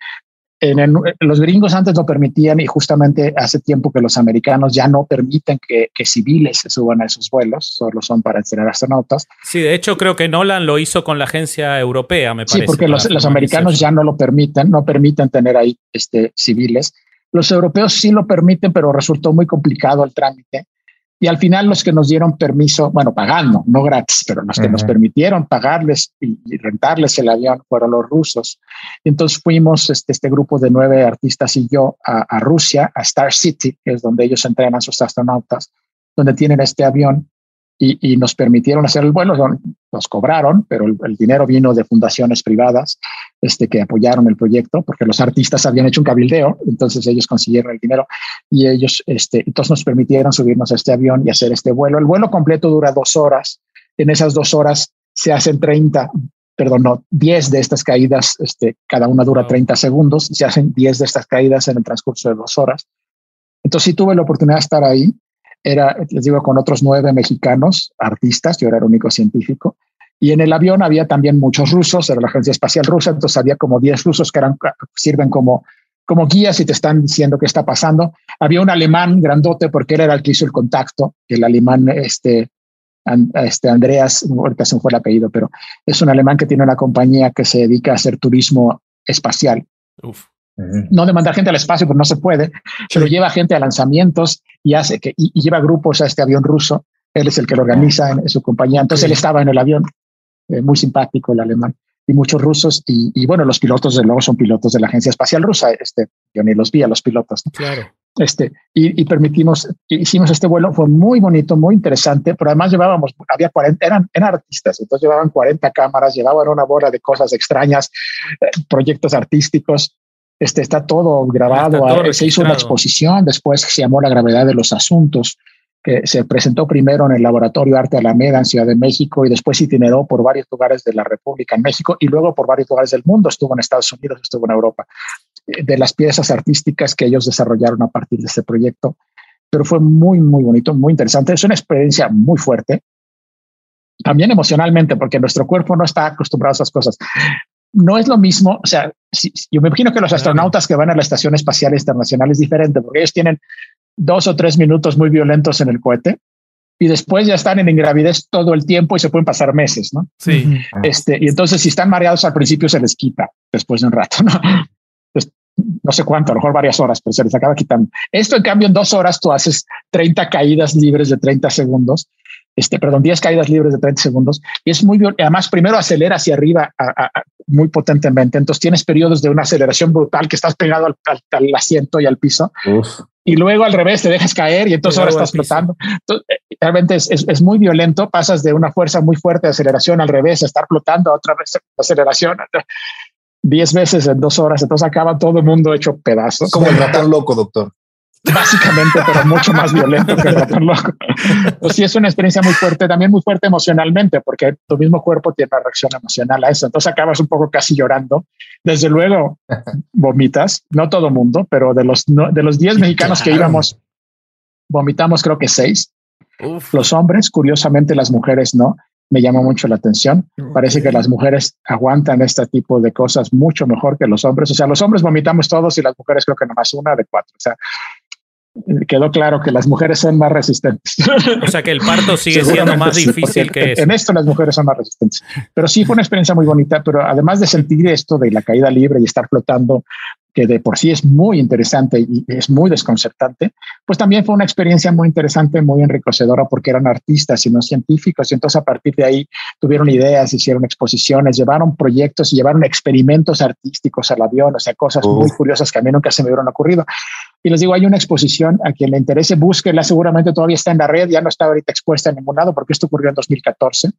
en los gringos antes lo permitían y justamente hace tiempo que los americanos ya no permiten que, civiles se suban a esos vuelos, solo son para entrenar astronautas.
Sí, de hecho creo que Nolan lo hizo con la agencia europea, me parece.
Sí, porque los, americanos ya no lo permiten, no permiten tener ahí este, civiles. Los europeos sí lo permiten, pero resultó muy complicado el trámite. Y al final los que nos dieron permiso, bueno, pagando, no gratis, pero los que nos permitieron pagarles y, rentarles el avión fueron los rusos. Entonces fuimos este, este grupo de nueve artistas y yo a, a Rusia, a Star City, que es donde ellos entrenan a sus astronautas, donde tienen este avión y, nos permitieron hacer el vuelo, nos cobraron, pero el, dinero vino de fundaciones privadas este, que apoyaron el proyecto, porque los artistas habían hecho un cabildeo, entonces ellos consiguieron el dinero y ellos, este, entonces nos permitieron subirnos a este avión y hacer este vuelo. El vuelo completo dura dos horas, en esas dos horas se hacen 30, perdón, no, 10 de estas caídas, este, cada una dura 30 segundos, se hacen 10 de estas caídas en el transcurso de dos horas. Entonces sí tuve la oportunidad de estar ahí era, les digo, con otros nueve mexicanos, artistas, yo era el único científico, y en el avión había también muchos rusos, era la Agencia Espacial Rusa, entonces había como 10 rusos que eran, sirven como, como guías y te están diciendo qué está pasando. Había un alemán grandote porque él era el que hizo el contacto, el alemán, este, este Andreas, ahorita se me fue el apellido, pero es un alemán que tiene una compañía que se dedica a hacer turismo espacial. Uf no de mandar gente al espacio, pues no se puede, pero lleva gente a lanzamientos y hace que y, lleva grupos a este avión ruso. Él es el que lo organiza en, su compañía. Entonces él estaba en el avión, eh, muy simpático el alemán, y muchos rusos. Y, bueno, los pilotos de luego son pilotos de la Agencia Espacial Rusa. Este, yo ni los vi a los pilotos.
Claro.
Este, y, permitimos, hicimos este vuelo, fue muy bonito, muy interesante, pero además llevábamos, había 40, eran, eran artistas, entonces llevaban 40 cámaras, llevaban una bola de cosas extrañas, eh, proyectos artísticos, este, está todo grabado. Ah, se hizo una exposición, después se llamó La gravedad de los asuntos, que se presentó primero en el Laboratorio Arte Alameda en Ciudad de México y después itineró por varios lugares de la República en México y luego por varios lugares del mundo. Estuvo en Estados Unidos, estuvo en Europa. Eh, de las piezas artísticas que ellos desarrollaron a partir de este proyecto. Pero fue muy, muy bonito, muy interesante. Es una experiencia muy fuerte. También emocionalmente, porque nuestro cuerpo no está acostumbrado a esas cosas no es lo mismo, o sea, yo me imagino que los astronautas que van a la Estación Espacial Internacional es diferente, porque ellos tienen dos o tres minutos muy violentos en el cohete y después ya están en ingravidez todo el tiempo y se pueden pasar meses, ¿no?
Sí.
Este, y entonces si están mareados al principio se les quita después de un rato, ¿no? Pues, no sé cuánto, a lo mejor varias horas, pero se les acaba quitando. Esto en cambio en dos horas tú haces 30 caídas libres de 30 segundos este, perdón, 10 caídas libres de 30 segundos. Y es muy, además, primero acelera hacia arriba muy potentemente. Entonces tienes periodos de una aceleración brutal que estás pegado al, asiento y al piso. Y luego al revés te dejas caer y entonces ahora estás flotando. Eh, realmente es, es, muy violento. Pasas de una fuerza muy fuerte de aceleración al revés, a estar flotando a otra vez aceleración. 10 veces en dos horas. Entonces acaba todo el mundo hecho pedazos.
Como el ratón loco, doctor
básicamente, pero mucho más violento que el ratón loco. Pues sí, es una experiencia muy fuerte, también muy fuerte emocionalmente, porque tu mismo cuerpo tiene una reacción emocional a eso. Entonces acabas un poco casi llorando. Desde luego, vomitas, no todo mundo, pero de los, de los 10 mexicanos que íbamos, vomitamos creo que 6. Los hombres, curiosamente, las mujeres no. Me llama mucho la atención. Parece que las mujeres aguantan este tipo de cosas mucho mejor que los hombres. O sea, los hombres vomitamos todos y las mujeres creo que nomás una de cuatro. O sea, quedó claro que las mujeres son más resistentes.
O sea que el parto sigue siendo más difícil que eso.
En esto las mujeres son más resistentes. Pero sí fue una experiencia muy bonita, pero además de sentir esto de la caída libre y estar flotando, que de por sí es muy interesante y es muy desconcertante, pues también fue una experiencia muy interesante, muy enriquecedora porque eran artistas y no científicos. Y entonces a partir de ahí tuvieron ideas, hicieron exposiciones, llevaron proyectos y llevaron experimentos artísticos al avión, o sea, cosas muy curiosas que a mí nunca se me hubieran ocurrido. Y les digo, hay una exposición a quien le interese, búsquela, seguramente todavía está en la red, ya no está ahorita expuesta en ningún lado porque esto ocurrió en 2014,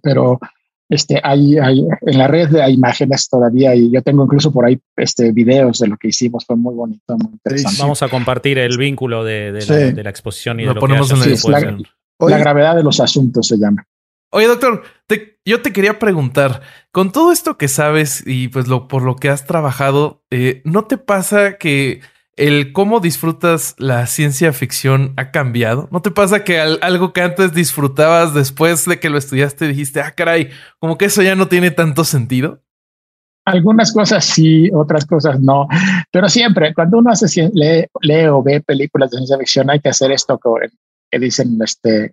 pero este, hay, hay, en la red hay imágenes todavía y yo tengo incluso por ahí este, videos de lo que hicimos, fue muy bonito, muy interesante.
Vamos a compartir el vínculo de, de, la, exposición y de lo,
ponemos
que
en
la, la gravedad de los asuntos se llama.
Oye, doctor, yo te quería preguntar, con todo esto que sabes y pues lo, por lo que has trabajado, eh, ¿no te pasa que el cómo disfrutas la ciencia ficción ha cambiado. ¿No te pasa que algo que antes disfrutabas después de que lo estudiaste dijiste, ah, caray, como que eso ya no tiene tanto sentido?
Algunas cosas sí, otras cosas no. Pero siempre, cuando uno hace, lee, lee o ve películas de ciencia ficción, hay que hacer esto que, dicen, este,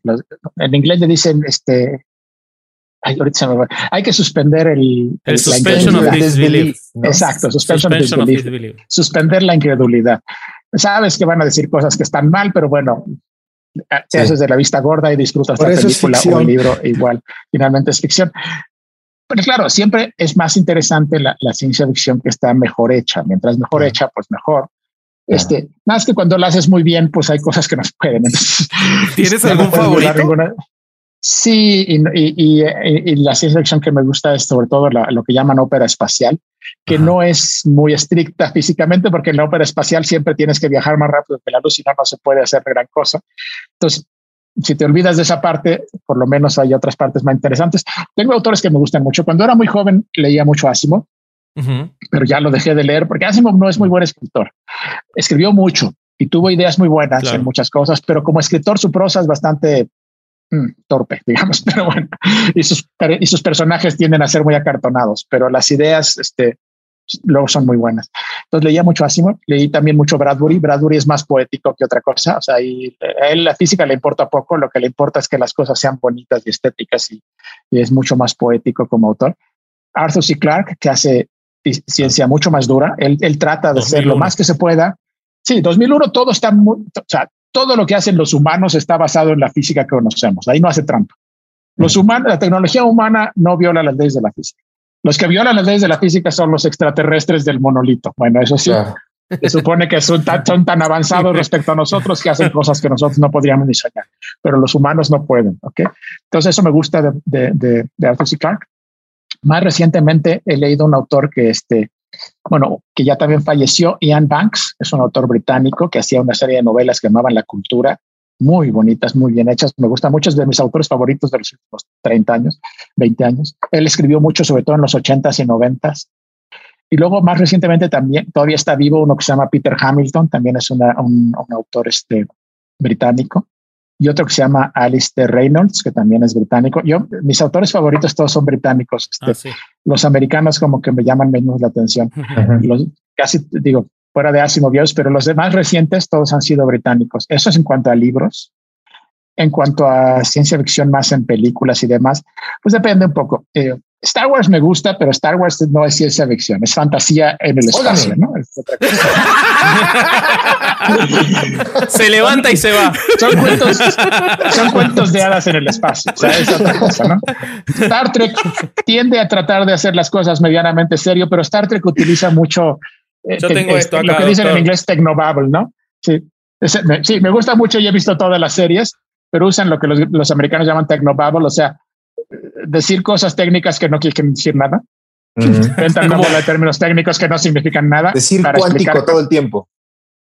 en inglés le dicen este, Ay, ahorita se me va. Hay que suspender el,
suspension of disbelief.
¿no?
Exacto, suspension,
Suspension
of
of
disbelief.
disbelief.
Suspender la incredulidad. Sabes que van a decir cosas que están mal, pero bueno, te
Sí.
haces de la vista gorda y disfrutas
Por
la película o el libro igual. Finalmente es ficción. Pero claro, siempre es más interesante la, la ciencia ficción que está mejor hecha. Mientras mejor hecha, pues mejor. Este, más que cuando la haces muy bien, pues hay cosas que no se pueden. Entonces,
¿Tienes
no
algún favorito?
ninguna- Sí, y, y- y- y- y la ciencia ficción que me gusta es sobre todo la- lo que llaman ópera espacial, que
Ajá.
no es muy estricta físicamente, porque en la ópera espacial siempre tienes que viajar más rápido que la luz, si no, no se puede hacer gran cosa. Entonces, si te olvidas de esa parte, por lo menos hay otras partes más interesantes. Tengo autores que me gustan mucho. Cuando era muy joven leía mucho Asimov,
Ujú.
pero ya lo dejé de leer porque Asimov no es muy buen escritor. Escribió mucho y tuvo ideas muy buenas
Claro.
en muchas cosas, pero como escritor su prosa es bastante mm, torpe, digamos, pero bueno, y sus, y sus personajes tienden a ser muy acartonados, pero las ideas este, luego son muy buenas. Entonces leía mucho Asimov, leí también mucho Bradbury. Bradbury es más poético que otra cosa, o sea, y a él la física le importa poco, lo que le importa es que las cosas sean bonitas y estéticas y, y es mucho más poético como autor. Arthur C. Clarke, que hace ci- ciencia mucho más dura. Él, él trata de hacer lo
2001.
más que se pueda. Sí, 2001 todo está muy, o sea, todo lo que hacen los humanos está basado en la física que conocemos. Ahí no hace trampa. Los humanos, la tecnología humana no viola las leyes de la física. Los que violan las leyes de la física son los extraterrestres del monolito. Bueno, eso sí, se supone que son tan, son tan avanzados respecto a nosotros que hacen cosas que nosotros no podríamos ni soñar, pero los humanos no pueden. ¿ok? Entonces, eso me gusta de, de, de, de Arthur C. Clarke. Más recientemente he leído un autor que, este, bueno, que ya también falleció, Ian Banks, es un autor británico que hacía una serie de novelas que llamaban La Cultura, muy bonitas, muy bien hechas. Me gustan muchos de mis autores favoritos de los últimos 30 años, 20 años. Él escribió mucho, sobre todo en los 80s y 90s. Y luego, más recientemente, también todavía está vivo uno que se llama Peter Hamilton, también es un, un autor este, británico. Y otro que se llama Alistair Reynolds, que también es británico. Yo, mis autores favoritos todos son británicos. Este,
Ah, sí.
Los americanos como que me llaman menos la atención.
Ujú.
Los, casi digo, fuera de Asimov, pero los demás recientes todos han sido británicos. Eso es en cuanto a libros. En cuanto a ciencia ficción más en películas y demás, pues depende un poco. Eh, Star Wars me gusta, pero Star Wars no es ciencia ficción, es fantasía en el espacio, ¿no? Es otra cosa.
Se levanta y se va.
Son cuentos, son cuentos de hadas en el espacio. O sea, es otra cosa, ¿no? Star Trek tiende a tratar de hacer las cosas medianamente serio, pero Star Trek utiliza mucho eh,
Yo
te-
tengo
es-
esto
lo que dicen en inglés technobabble, ¿no? Sí. Me- sí, me gusta mucho y he visto todas las series, pero usan lo que los, los americanos llaman technobabble, o sea, decir cosas técnicas que no quieren decir nada. Inventan una bola de términos técnicos que no significan nada.
Decir
para
cuántico
explicar-
todo el tiempo.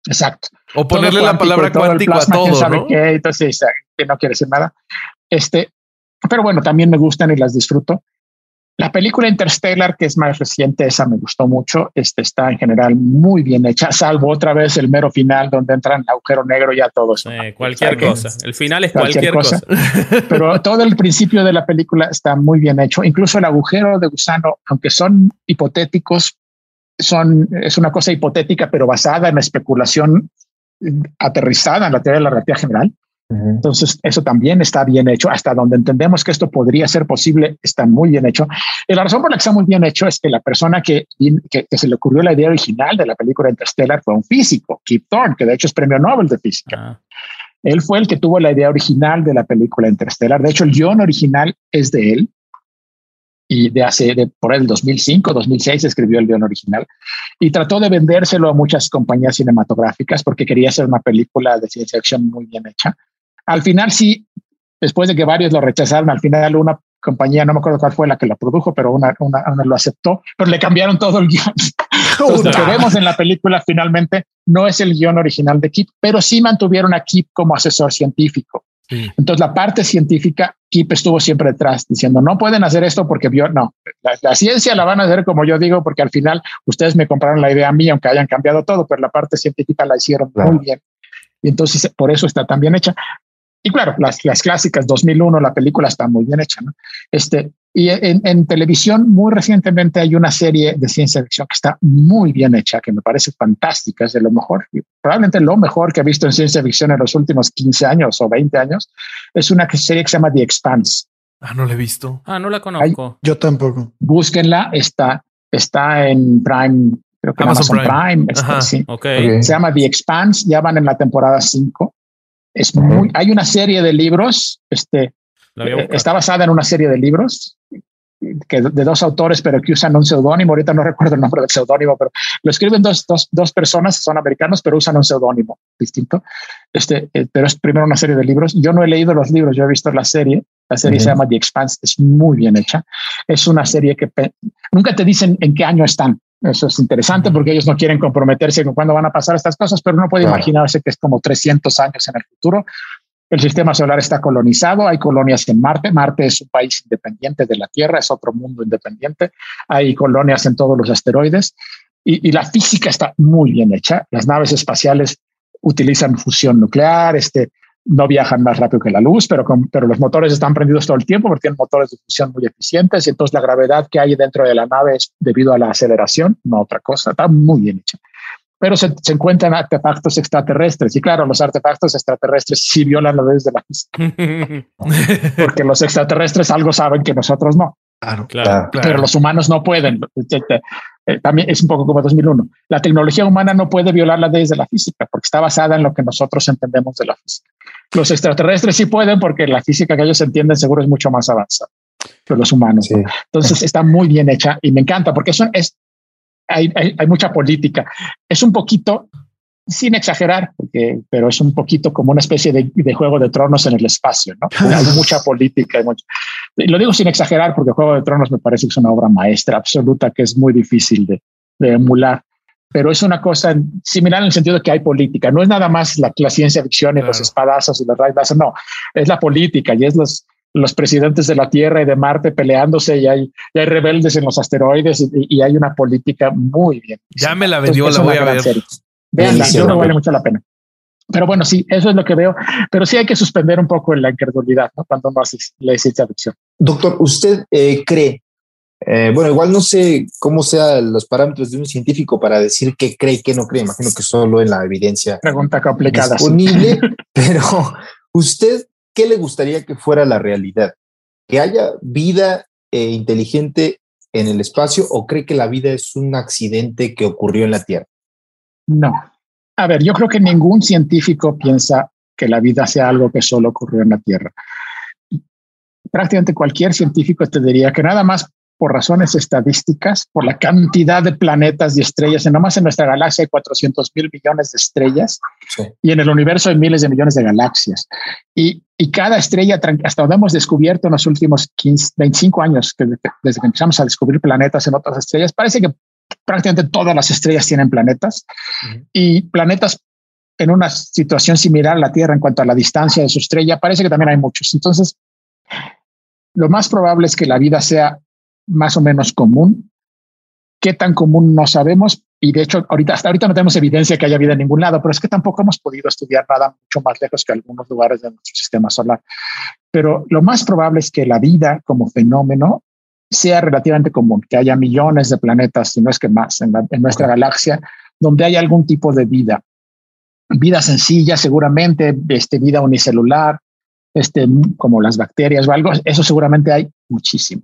Exacto.
O ponerle
todo
la palabra
todo
cuántico a
plasma, quién
todo,
sabe
¿no?
qué, entonces que no quiere decir nada. Este, pero bueno, también me gustan y las disfruto. La película Interstellar, que es más reciente, esa me gustó mucho. Este está en general muy bien hecha, salvo otra vez el mero final donde entran el agujero negro ya todo eso.
Eh, cualquier cosa. El final es
Cualquier
cualquier,
cosa.
cosa.
Pero todo el principio de la película está muy bien hecho. Incluso el agujero de gusano, aunque son hipotéticos, son, es una cosa hipotética, pero basada en la especulación eh, aterrizada en la teoría de la relatividad general. Entonces, eso también está bien hecho. Hasta donde entendemos que esto podría ser posible, está muy bien hecho. Y la razón por la que está muy bien hecho es que la persona que, que, que se le ocurrió la idea original de la película Interstellar fue un físico, Kip Thorne, que de hecho es premio Nobel de física.
Ah,
Él fue el que tuvo la idea original de la película Interstellar. De hecho, el guion original es de él. Y de hace, de, por el 2005, 2006 escribió el guion original. Y trató de vendérselo a muchas compañías cinematográficas porque quería hacer una película de ciencia ficción muy bien hecha. Al final sí, después de que varios lo rechazaron, al final una compañía, no me acuerdo cuál fue la que lo produjo, pero una, una, una lo aceptó, pero le cambiaron todo el guion. Entonces, lo que vemos en la película finalmente no es el guion original de Kip, pero sí mantuvieron a Kip como asesor científico.
Sí.
Entonces, la parte científica, Kip estuvo siempre detrás diciendo, no pueden hacer esto porque vio, no, la, la, ciencia la van a hacer como yo digo, porque al final ustedes me compraron la idea a mí, aunque hayan cambiado todo, pero la parte científica la hicieron claro. muy bien. Y entonces, por eso está tan bien hecha. Y claro, las, las clásicas 2001, la película está muy bien hecha. ¿no? Este, y en, en, televisión, muy recientemente hay una serie de ciencia ficción que está muy bien hecha, que me parece fantástica, es de lo mejor, probablemente lo mejor que he visto en ciencia ficción en los últimos 15 años o 20 años. Es una serie que se llama The Expanse.
Ah, no la he visto.
Ah, no la conozco.
Yo tampoco.
Búsquenla, está, está en Prime, creo que
Amazon
Amazon Prime. está,
Ajá.
sí.
Ok.
Ok.
Se llama The Expanse, ya van en la temporada 5. Es muy, hay una serie de libros, este, eh, está basada en una serie de libros que de dos autores, pero que usan un seudónimo. Ahorita no recuerdo el nombre del seudónimo, pero lo escriben dos, dos, dos personas, son americanos, pero usan un seudónimo distinto. Este, eh, pero es primero una serie de libros. Yo no he leído los libros, yo he visto la serie. La serie se llama The Expanse, es muy bien hecha. Es una serie que nunca te dicen en qué año están. Eso es interesante porque ellos no quieren comprometerse con cuándo van a pasar estas cosas, pero uno puede
Claro.
imaginarse que es como 300 años en el futuro. El sistema solar está colonizado, hay colonias en Marte. Marte es un país independiente de la Tierra, es otro mundo independiente. Hay colonias en todos los asteroides y, y la física está muy bien hecha. Las naves espaciales utilizan fusión nuclear, este, no viajan más rápido que la luz, pero, con- pero los motores están prendidos todo el tiempo porque tienen motores de fusión muy eficientes y entonces la gravedad que hay dentro de la nave es debido a la aceleración, no otra cosa. Está muy bien hecha pero se, se encuentran artefactos extraterrestres. Y claro, los artefactos extraterrestres sí violan las leyes de la física, porque los extraterrestres algo saben que nosotros no,
Claro.
claro.
Claro.
pero los humanos no pueden. Eh, También es un poco como 2001. La tecnología humana no puede violar las leyes de la física porque está basada en lo que nosotros entendemos de la física. Los extraterrestres sí pueden porque la física que ellos entienden seguro es mucho más avanzada que los humanos.
Sí.
Entonces está muy bien hecha y me encanta porque eso es, hay, hay, hay mucha política. Es un poquito, sin exagerar, porque, pero es un poquito como una especie de, de juego de tronos en el espacio, ¿no? Hay mucha política. y mucho- lo digo sin exagerar porque Juego de Tronos me parece que es una obra maestra absoluta que es muy difícil de, de emular. Pero es una cosa similar en el sentido de que hay política. No es nada más la, la ciencia ficción y
Claro.
los espadazos y los rayos láser, No, es la política y es los, los presidentes de la Tierra y de Marte peleándose y hay, y hay rebeldes en los asteroides y, y hay una política muy bien.
Ya me la vendió, la voy a ver.
serie. Veanla, yo que vale mucho la pena. Pero bueno, sí, eso es lo que veo. Pero sí hay que suspender un poco la incredulidad ¿no? cuando no haces la ciencia ficción.
Doctor, ¿usted eh, cree? Eh, bueno, igual no sé cómo sean los parámetros de un científico para decir qué cree y qué no cree. Imagino que solo en la evidencia
Pregunta complicada.
disponible, pero usted, ¿qué le gustaría que fuera la realidad? ¿Que haya vida eh, inteligente en el espacio o cree que la vida es un accidente que ocurrió en la Tierra?
No. A ver, yo creo que ningún científico piensa que la vida sea algo que solo ocurrió en la Tierra. Prácticamente cualquier científico te diría que nada más por razones estadísticas, por la cantidad de planetas y estrellas, nada más en nuestra galaxia hay 400 mil millones de estrellas
Sí.
y en el universo hay miles de millones de galaxias. Y, y cada estrella, hasta donde hemos descubierto en los últimos 15, 25 años, que desde, que- desde que empezamos a descubrir planetas en otras estrellas, parece que prácticamente todas las estrellas tienen planetas y planetas en una situación similar a la Tierra en cuanto a la distancia de su estrella, parece que también hay muchos. Entonces, lo más probable es que la vida sea más o menos común. ¿Qué tan común no sabemos? Y de hecho, ahorita, hasta ahorita no tenemos evidencia que haya vida en ningún lado, pero es que tampoco hemos podido estudiar nada mucho más lejos que algunos lugares de nuestro sistema solar. Pero lo más probable es que la vida como fenómeno sea relativamente común, que haya millones de planetas, si no es que más, en, la- en nuestra galaxia, donde hay algún tipo de vida. Vida sencilla, seguramente, este, vida unicelular, este, como las bacterias o algo, eso seguramente hay muchísimo.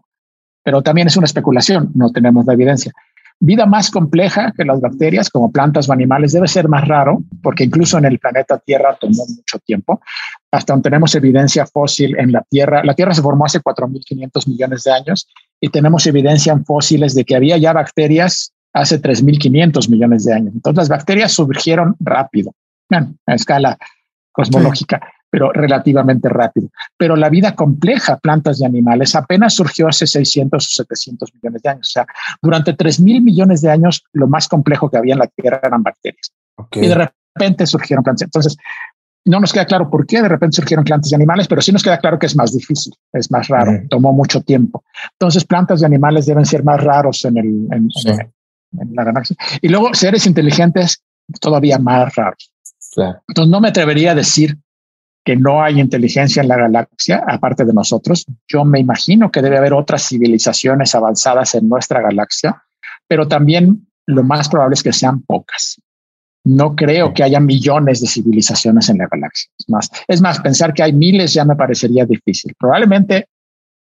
Pero también es una especulación, no tenemos la evidencia. Vida más compleja que las bacterias, como plantas o animales, debe ser más raro, porque incluso en el planeta Tierra tomó mucho tiempo. Hasta donde tenemos evidencia fósil en la Tierra, la Tierra se formó hace 4.500 millones de años y tenemos evidencia en fósiles de que había ya bacterias hace 3.500 millones de años. Entonces las bacterias surgieron rápido, bueno, a escala cosmológica, pero relativamente rápido. Pero la vida compleja, plantas y animales, apenas surgió hace 600 o 700 millones de años. O sea, durante 3.000 millones de años, lo más complejo que había en la Tierra eran bacterias.
Ok.
Y de repente surgieron plantas. Entonces, no nos queda claro por qué de repente surgieron plantas y animales, pero sí nos queda claro que es más difícil, es más raro,
Ujú.
tomó mucho tiempo. Entonces, plantas y animales deben ser más raros en, el, en,
Sí.
en- en la galaxia. Y luego, seres inteligentes todavía más raros.
Claro.
Entonces, no me atrevería a decir que no hay inteligencia en la galaxia, aparte de nosotros. Yo me imagino que debe haber otras civilizaciones avanzadas en nuestra galaxia, pero también lo más probable es que sean pocas. No creo que haya millones de civilizaciones en la galaxia. Es más, es más, pensar que hay miles ya me parecería difícil. Probablemente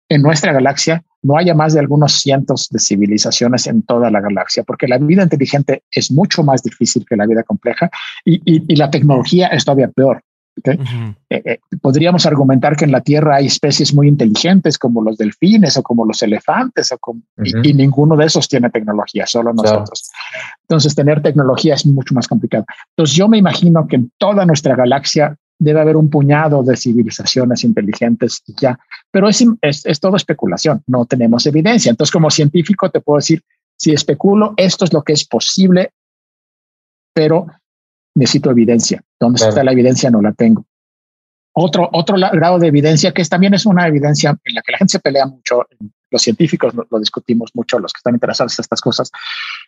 en nuestra galaxia no haya más de algunos cientos de civilizaciones en toda la galaxia, porque la vida inteligente es mucho más difícil que la vida compleja y, la tecnología es todavía peor. Eh, eh, podríamos argumentar que en la Tierra hay especies muy inteligentes como los delfines o como los elefantes o y, ninguno de esos tiene tecnología, solo nosotros. Entonces, tener tecnología es mucho más complicado. Entonces, yo me imagino que en toda nuestra galaxia debe haber un puñado de civilizaciones inteligentes ya, pero es, es, todo especulación, no tenemos evidencia. Entonces, como científico, te puedo decir, si especulo, esto es lo que es posible, pero necesito evidencia. ¿Dónde está la evidencia? No la tengo. Otro, otro grado de evidencia, que es, también es una evidencia en la que la gente se pelea mucho, los científicos lo, lo discutimos mucho, los que están interesados en estas cosas,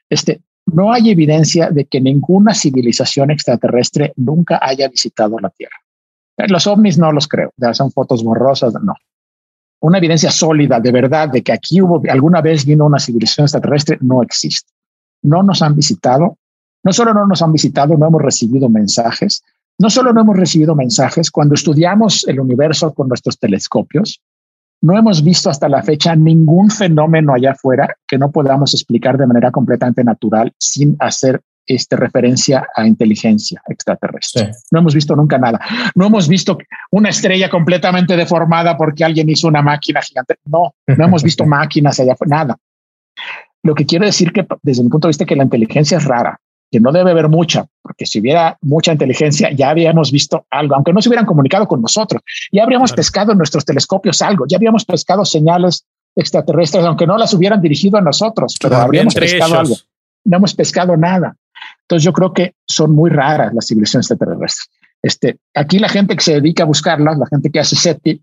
este, no hay evidencia de que ninguna civilización extraterrestre nunca haya visitado la Tierra. Los ovnis no los creo, son fotos borrosas, no. Una evidencia sólida de verdad de que aquí hubo alguna vez vino una civilización extraterrestre no existe. No nos han visitado, no solo no nos han visitado, no hemos recibido mensajes, no solo no hemos recibido mensajes, cuando estudiamos el universo con nuestros telescopios, no hemos visto hasta la fecha ningún fenómeno allá afuera que no podamos explicar de manera completamente natural sin hacer este, referencia a inteligencia extraterrestre. No hemos visto nunca nada. No hemos visto una estrella completamente deformada porque alguien hizo una máquina gigante. No, no hemos visto máquinas allá afuera, nada. Lo que quiero decir que desde mi punto de vista que la inteligencia es rara que no debe haber mucha, porque si hubiera mucha inteligencia ya habíamos visto algo, aunque no se hubieran comunicado con nosotros, ya habríamos pescado en nuestros telescopios algo, ya habíamos pescado señales extraterrestres, aunque no las hubieran dirigido a nosotros, pero habríamos pescado algo. No hemos pescado nada. Entonces yo creo que son muy raras las civilizaciones extraterrestres. Este, aquí la gente que se dedica a buscarlas, la gente que hace SETI,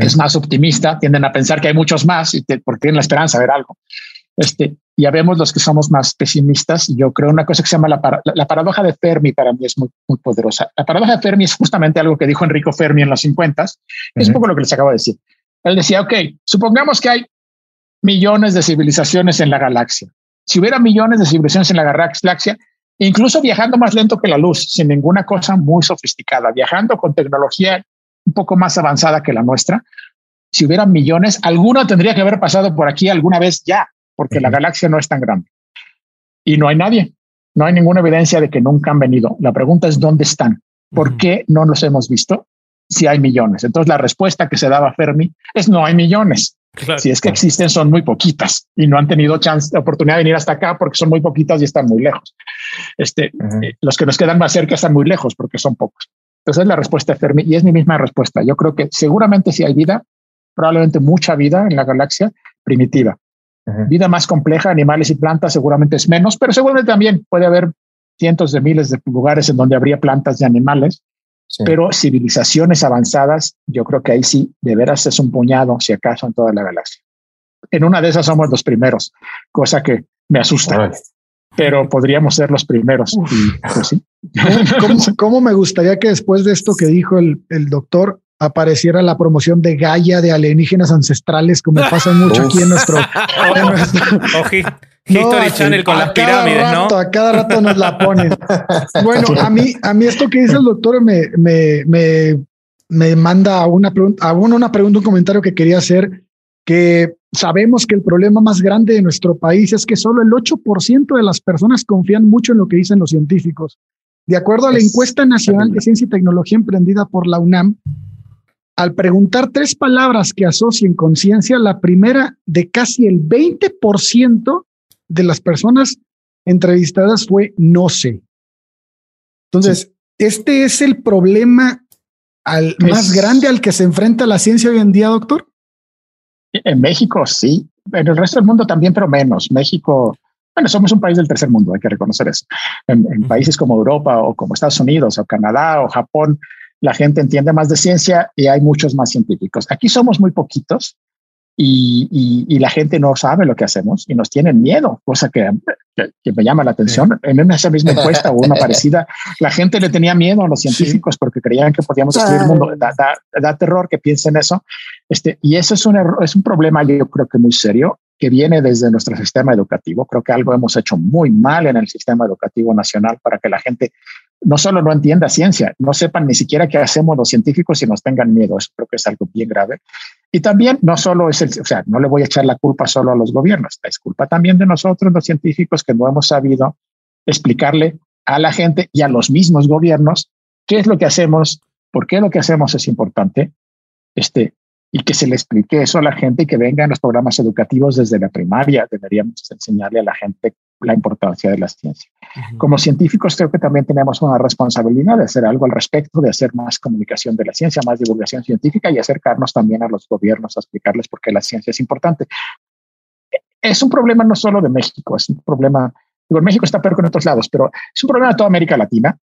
es más optimista, tienden a pensar que hay muchos más y porque tienen la esperanza de ver algo. Este, ya vemos los que somos más pesimistas. Yo creo una cosa que se llama la, paradoja de Fermi para mí es muy, muy poderosa. La paradoja de Fermi es justamente algo que dijo Enrico Fermi en los 50. Es un poco lo que les acabo de decir. Él decía, ok, supongamos que hay millones de civilizaciones en la galaxia. Si hubiera millones de civilizaciones en la galaxia, incluso viajando más lento que la luz, sin ninguna cosa muy sofisticada, viajando con tecnología un poco más avanzada que la nuestra, si hubiera millones, alguno tendría que haber pasado por aquí alguna vez ya porque la galaxia no es tan grande. Y no hay nadie, no hay ninguna evidencia de que nunca han venido. La pregunta es dónde están, por qué no los hemos visto si hay millones. Entonces la respuesta que se daba Fermi es no hay millones. Si es que existen, son muy poquitas y no han tenido chance, oportunidad de venir hasta acá porque son muy poquitas y están muy lejos. Este, eh, los que nos quedan más cerca están muy lejos porque son pocos. Entonces es la respuesta de Fermi y es mi misma respuesta. Yo creo que seguramente si hay vida, probablemente mucha vida en la galaxia primitiva. Vida más compleja, animales y plantas seguramente es menos, pero seguramente también puede haber cientos de miles de lugares en donde habría plantas y animales, pero civilizaciones avanzadas, yo creo que ahí sí, de veras es un puñado, si acaso, en toda la galaxia. En una de esas somos los primeros, cosa que me asusta. Pero podríamos ser los primeros. Pues
¿Cómo, me gustaría que después de esto que dijo el, el doctor, apareciera la promoción de Gaia de alienígenas ancestrales, como pasa mucho aquí en nuestro.
History Channel con las pirámides,
¿no? A cada rato nos la ponen. bueno, a mí, a mí esto que dice el doctor me, me, me, me manda a una pregunta, a una, una pregunta, un comentario que quería hacer, que sabemos que el problema más grande de nuestro país es que solo el 8% de las personas confían mucho en lo que dicen los científicos. De acuerdo a la encuesta nacional de ciencia y tecnología emprendida por la UNAM, al preguntar tres palabras que asocien conciencia, la primera de casi el 20% de las personas entrevistadas fue no sé. Entonces, este es el problema al, más grande al que se enfrenta la ciencia hoy en día, doctor.
En México, sí. En el resto del mundo también, pero menos. México, bueno, somos un país del tercer mundo, hay que reconocer eso. en países como Europa o como Estados Unidos o Canadá o Japón, la gente entiende más de ciencia y hay muchos más científicos. Aquí somos muy poquitos y, la gente no sabe lo que hacemos y nos tienen miedo, cosa que, me llama la atención. En esa misma encuesta o una parecida, la gente le tenía miedo a los científicos porque creían que podíamos destruir el mundo. Da, terror que piensen eso. Este, y eso es un, es un problema, yo creo que muy serio que viene desde nuestro sistema educativo. Creo que algo hemos hecho muy mal en el sistema educativo nacional para que la gente no solo no entienda ciencia, no sepan ni siquiera qué hacemos los científicos y nos tengan miedo. Eso creo que es algo bien grave. Y también no solo es el, o sea, no le voy a echar la culpa solo a los gobiernos, es culpa también de nosotros, los científicos, que no hemos sabido explicarle a la gente y a los mismos gobiernos qué es lo que hacemos, por qué lo que hacemos es importante, este, y que se le explique eso a la gente y que vengan los programas educativos desde la primaria. Deberíamos enseñarle a la gente la importancia de la ciencia. Como científicos creo que también tenemos una responsabilidad de hacer algo al respecto, de hacer más comunicación de la ciencia, más divulgación científica y acercarnos también a los gobiernos a explicarles por qué la ciencia es importante. Es un problema no solo de México, es un problema, digo, México está peor que en otros lados, pero es un problema de toda América Latina.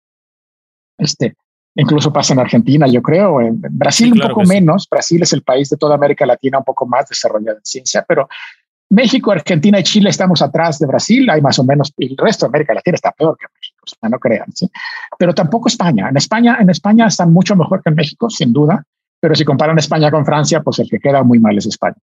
Este, incluso pasa en Argentina, yo creo, en Brasil un poco menos, Brasil es el país de toda América Latina un poco más desarrollado en ciencia, pero México, Argentina y Chile estamos atrás de Brasil, hay más o menos, y el resto de América Latina está peor que México, no crean, pero tampoco España. En España, en España están mucho mejor que en México, sin duda, pero si comparan España con Francia, pues el que queda muy mal es España.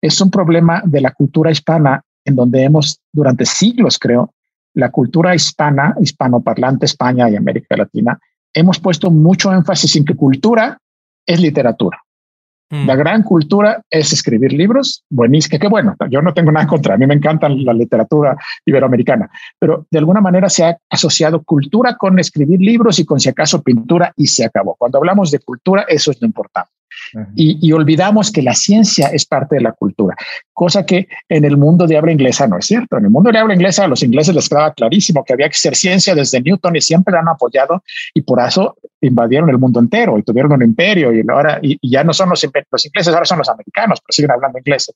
Es un problema de la cultura hispana en donde hemos, durante siglos, creo, la cultura hispana, hispanoparlante España y América Latina, hemos puesto mucho énfasis en que cultura es literatura. Mm. La gran cultura es escribir libros, buenísimo, que bueno, yo no tengo nada contra, a mí me encanta la literatura iberoamericana, pero de alguna manera se ha asociado cultura con escribir libros y con si acaso pintura y se acabó. Cuando hablamos de cultura, eso es lo importante y, olvidamos que la ciencia es parte de la cultura, cosa que en el mundo de habla inglesa no es cierto. En el mundo de habla inglesa a los ingleses les quedaba clarísimo que había que ser ciencia desde Newton y siempre han apoyado y por eso invadieron el mundo entero y tuvieron un imperio y ahora y, ya no son los, los, ingleses, ahora son los americanos, pero siguen hablando inglés.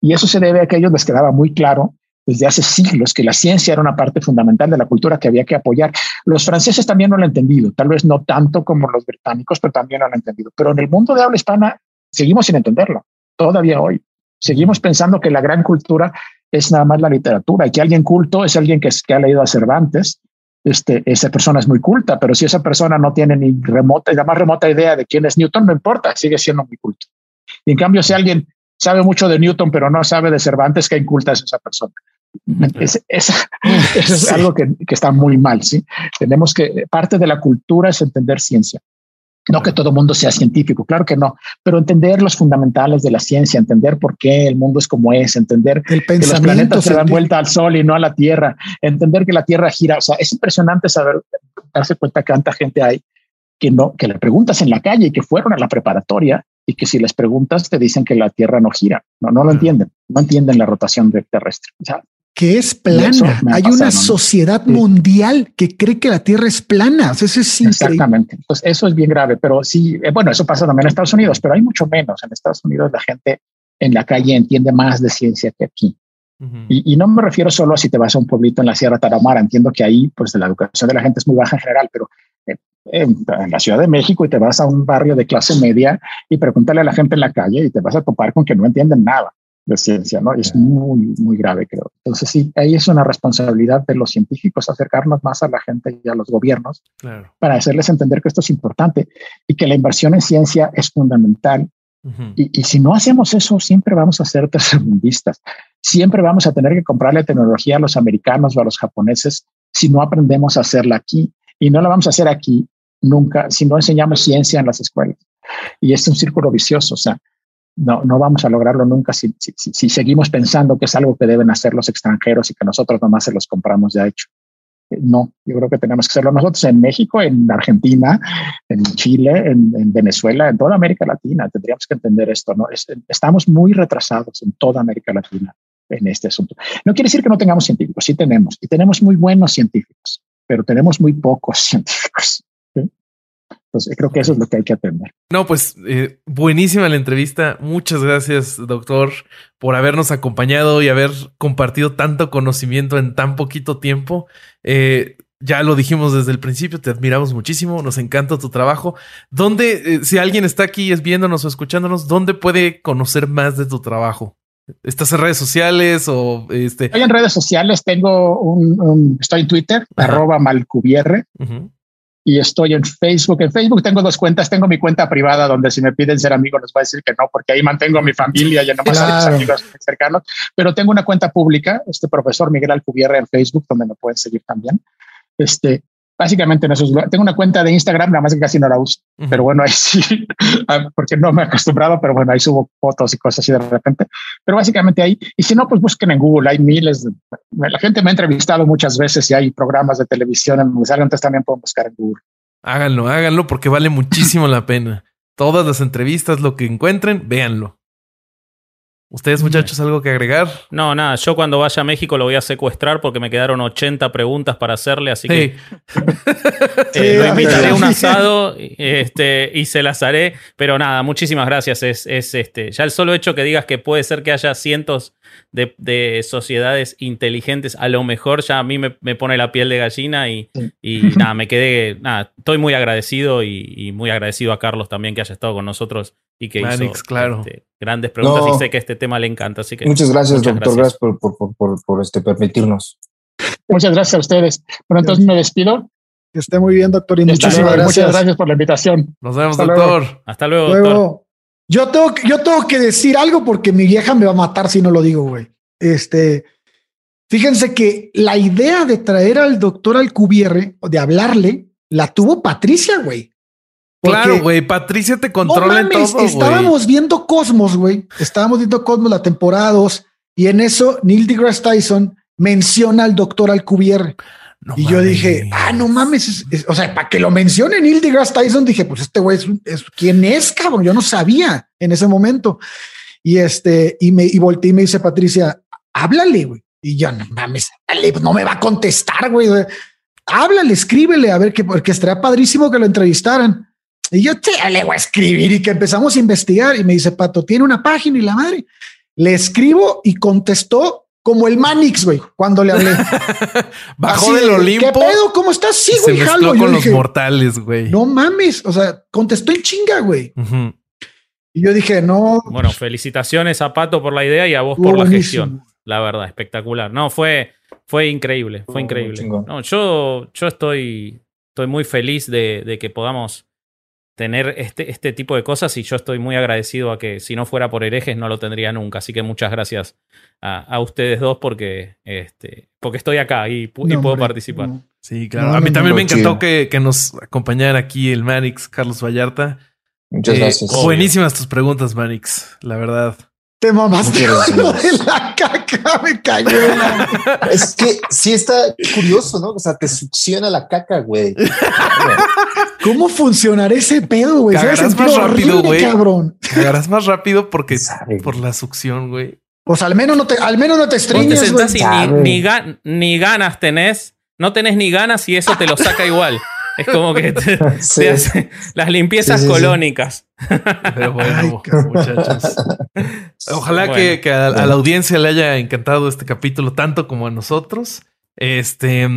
Y eso se debe a que a ellos les quedaba muy claro desde hace siglos que la ciencia era una parte fundamental de la cultura que había que apoyar. Los franceses también lo han entendido, tal vez no tanto como los británicos, pero también lo han entendido. Pero en el mundo de habla hispana seguimos sin entenderlo, todavía hoy. Seguimos pensando que la gran cultura es nada más la literatura y que alguien culto es alguien que, que ha leído a Cervantes. Este, esa persona es muy culta, pero si esa persona no tiene ni remota, la más remota idea de quién es Newton, no importa, sigue siendo muy culto. Y en cambio, si alguien sabe mucho de Newton, pero no sabe de Cervantes, ¿qué inculta es esa persona? Es, es algo que, que, está muy mal. ¿sí? Tenemos que, parte de la cultura es entender ciencia. No que todo mundo sea científico, claro que no, pero entender los fundamentales de la ciencia, entender por qué el mundo es como es, entender que los planetas se dan vuelta al Sol y no a la Tierra, entender que la Tierra gira. O sea, es impresionante saber, darse cuenta que tanta gente hay que no, que le preguntas en la calle y que fueron a la preparatoria y que si les preguntas te dicen que la Tierra no gira. No, no lo entienden, no entienden la rotación terrestre. O sea,
que es plana. Hay una sociedad mundial que cree que la Tierra es plana. eso es
Exactamente. Pues eso es bien grave, pero sí, eh, bueno, eso pasa también en Estados Unidos, pero hay mucho menos. En Estados Unidos la gente en la calle entiende más de ciencia que aquí. y, no me refiero solo a si te vas a un pueblito en la Sierra Tarahumara. Entiendo que ahí, pues, la educación de la gente es muy baja en general, pero eh, en, la Ciudad de México y te vas a un barrio de clase media y pregúntale a la gente en la calle y te vas a topar con que no entienden nada de ciencia, ¿no? es muy, muy grave, creo. Entonces, sí, ahí es una responsabilidad de los científicos acercarnos más a la gente y a los gobiernos para hacerles entender que esto es importante y que la inversión en ciencia es fundamental. y, y, si no hacemos eso, siempre vamos a ser tercermundistas. Siempre vamos a tener que comprarle tecnología a los americanos o a los japoneses si no aprendemos a hacerla aquí. Y no la vamos a hacer aquí nunca si no enseñamos ciencia en las escuelas. Y es un círculo vicioso. O sea, no, no vamos a lograrlo nunca si, si, seguimos pensando que es algo que deben hacer los extranjeros y que nosotros nomás se los compramos ya hecho. Eh, no, yo creo que tenemos que hacerlo nosotros en México, en Argentina, en Chile, en, Venezuela, en toda América Latina. Tendríamos que entender esto, ¿no? estamos muy retrasados en toda América Latina en este asunto. No quiere decir que no tengamos científicos, sí tenemos, y tenemos muy buenos científicos, pero tenemos muy pocos científicos. Entonces, creo que eso es lo que hay que atender.
No, pues eh, buenísima la entrevista. Muchas gracias, doctor, por habernos acompañado y haber compartido tanto conocimiento en tan poquito tiempo. Eh, ya lo dijimos desde el principio, te admiramos muchísimo, nos encanta tu trabajo. ¿Dónde, eh, si alguien está aquí es viéndonos o escuchándonos, dónde puede conocer más de tu trabajo? ¿Estás en redes sociales o este?
Estoy en redes sociales, tengo un, estoy en Twitter, arroba malcubierre y estoy en Facebook. En Facebook tengo dos cuentas. Tengo mi cuenta privada donde si me piden ser amigo les voy a decir que no, porque ahí mantengo a mi familia y no más a mis amigos cercanos. Pero tengo una cuenta pública, este profesor Miguel Alcubierre en Facebook, donde me pueden seguir también. Este, básicamente en esos tengo una cuenta de Instagram, nada más que casi no la uso, pero bueno, ahí sí, ah, porque no me he acostumbrado, pero bueno, ahí subo fotos y cosas así de repente, pero básicamente ahí, y si no, pues busquen en Google, hay miles, la gente me ha entrevistado muchas veces y hay programas de televisión en donde entonces también pueden buscar en Google.
Háganlo, háganlo porque vale muchísimo la pena. Todas las entrevistas, lo que encuentren, véanlo. ¿Ustedes, muchachos, algo que agregar?
No, nada. Yo cuando vaya a México lo voy a secuestrar porque me quedaron 80 preguntas para hacerle, así que eh, lo invitaré a un asado este, y se las haré. Pero nada, muchísimas gracias. Es, es, este, ya el solo hecho que digas que puede ser que haya cientos de, sociedades inteligentes, a lo mejor ya a mí me, pone la piel de gallina y, nada, me quedé, nada, estoy muy agradecido y, muy agradecido a Carlos también que haya estado con nosotros y que hizo
claro.
Este, grandes preguntas y sé que este tema le encanta. Así que
muchas gracias, doctor, gracias, por, por, este, permitirnos.
Muchas gracias a ustedes. Bueno, entonces me despido.
Que esté muy bien, doctor. Y
muchísimas gracias. Muchas gracias por la invitación.
Nos vemos, doctor.
Hasta luego, doctor.
Yo tengo, yo tengo que decir algo porque mi vieja me va a matar si no lo digo, güey. Este, fíjense que la idea de traer al doctor Alcubierre, de hablarle, la tuvo Patricia, güey.
Claro, güey, Patricia te controla no todo.
Estábamos viendo Cosmos, güey. Estábamos viendo Cosmos la temporada 2 y en eso Neil deGrasse Tyson menciona al doctor Alcubierre y yo dije, ah, no mames. o sea, para que lo mencione Neil deGrasse Tyson, dije, pues este güey es, quién es, cabrón. Yo no sabía en ese momento. Y este, y me, y volteé y me dice Patricia, háblale, güey. Y yo, no mames, pues no me va a contestar, güey. Háblale, escríbele, a ver que, porque estaría padrísimo que lo entrevistaran. Y yo te le voy a escribir y que empezamos a investigar. Y me dice, Pato, tiene una página y la madre. Le escribo y contestó como el Manix, güey, cuando le hablé.
Bajó del Olimpo.
¿Qué pedo? ¿Cómo estás? Sí,
güey, Se mezcló con los mortales, güey.
No mames. O sea, contestó en chinga, güey. Y yo dije, no.
Bueno, felicitaciones a Pato por la idea y a vos por la gestión. La verdad, espectacular. No, fue, fue increíble. Fue increíble. No, yo, yo estoy, estoy muy feliz de, de que podamos tener este, este tipo de cosas y yo estoy muy agradecido a que si no fuera por herejes no lo tendría nunca. Así que muchas gracias a, ustedes dos porque, este, porque estoy acá y, puedo participar.
Sí, claro. a mí también me encantó que, que, nos acompañara aquí el Manix, Carlos Vallarta.
Muchas eh, gracias.
Buenísimas tus preguntas, Manix, la verdad.
Te mamaste lo de la caca, me cayó.
es que sí está curioso, ¿no? O sea, te succiona la caca, güey.
¿Cómo funcionará ese pedo, güey?
Cagarás más rápido, güey. Cabrón. Cagarás más rápido porque por la succión, güey.
Pues al menos no te, al menos no te estreñas, güey.
Ni, ni, ni ganas tenés, no tenés ni ganas y eso te lo saca igual. Es como que te, hace las limpiezas colónicas.
Pero bueno, muchachos. Ojalá que, a, la audiencia le haya encantado este capítulo tanto como a nosotros. Este,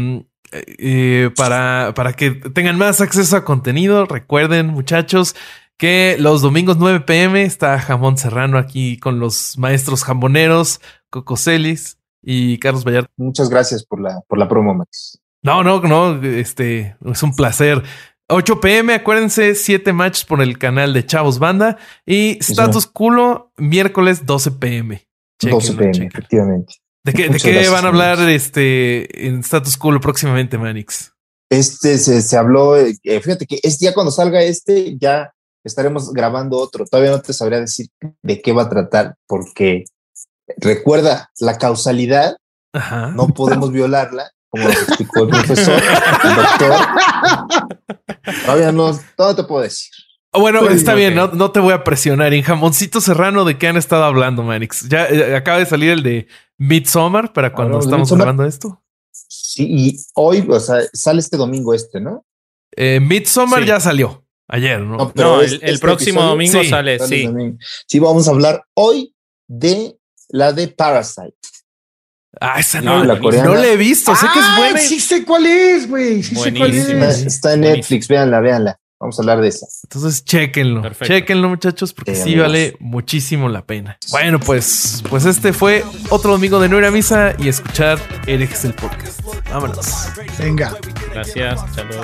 eh, para, para que tengan más acceso a contenido, recuerden, muchachos, que los domingos 9 pm está Jamón Serrano aquí con los maestros jamboneros, Cocoselis y Carlos Vallarta.
Muchas gracias por la, por la promo, Max.
No, no, no, este es un placer. 8 pm, acuérdense, 7 matches por el canal de Chavos Banda y Status Culo, miércoles 12 pm.
12 pm, efectivamente.
¿De qué, ¿de qué van a hablar este en Status Culo próximamente, Manix?
Este se, habló, eh, fíjate que es ya cuando salga este, ya estaremos grabando otro. Todavía no te sabría decir de qué va a tratar, porque recuerda la causalidad, no podemos violarla como explicó el profesor, el doctor. Todavía no, todo te puedo decir.
Bueno, está bien, no, te voy a presionar. En Jamoncito Serrano, ¿de qué han estado hablando, Manix? Ya eh, acaba de salir el de Midsommar para cuando estamos grabando esto.
Sí, y hoy, o sea, sale este domingo este, ¿no?
Eh, Midsommar ya salió ayer, ¿no?
No, el, este próximo domingo sale, sí.
Sí, vamos a hablar hoy de la de Parasite.
Ah, esa no, la coreana. No la he visto. Sé que es ah, buena.
Sí sé cuál es, güey. Sí sé cuál es.
Está en Netflix. Véanla, véanla. Vamos a hablar de esa.
Entonces, chéquenlo. Chequenlo, muchachos, porque sí, vale muchísimo la pena. Bueno, pues, pues este fue otro domingo de no ir a misa y escuchar el Excel Podcast. Vámonos.
Venga.
Gracias. Hasta luego.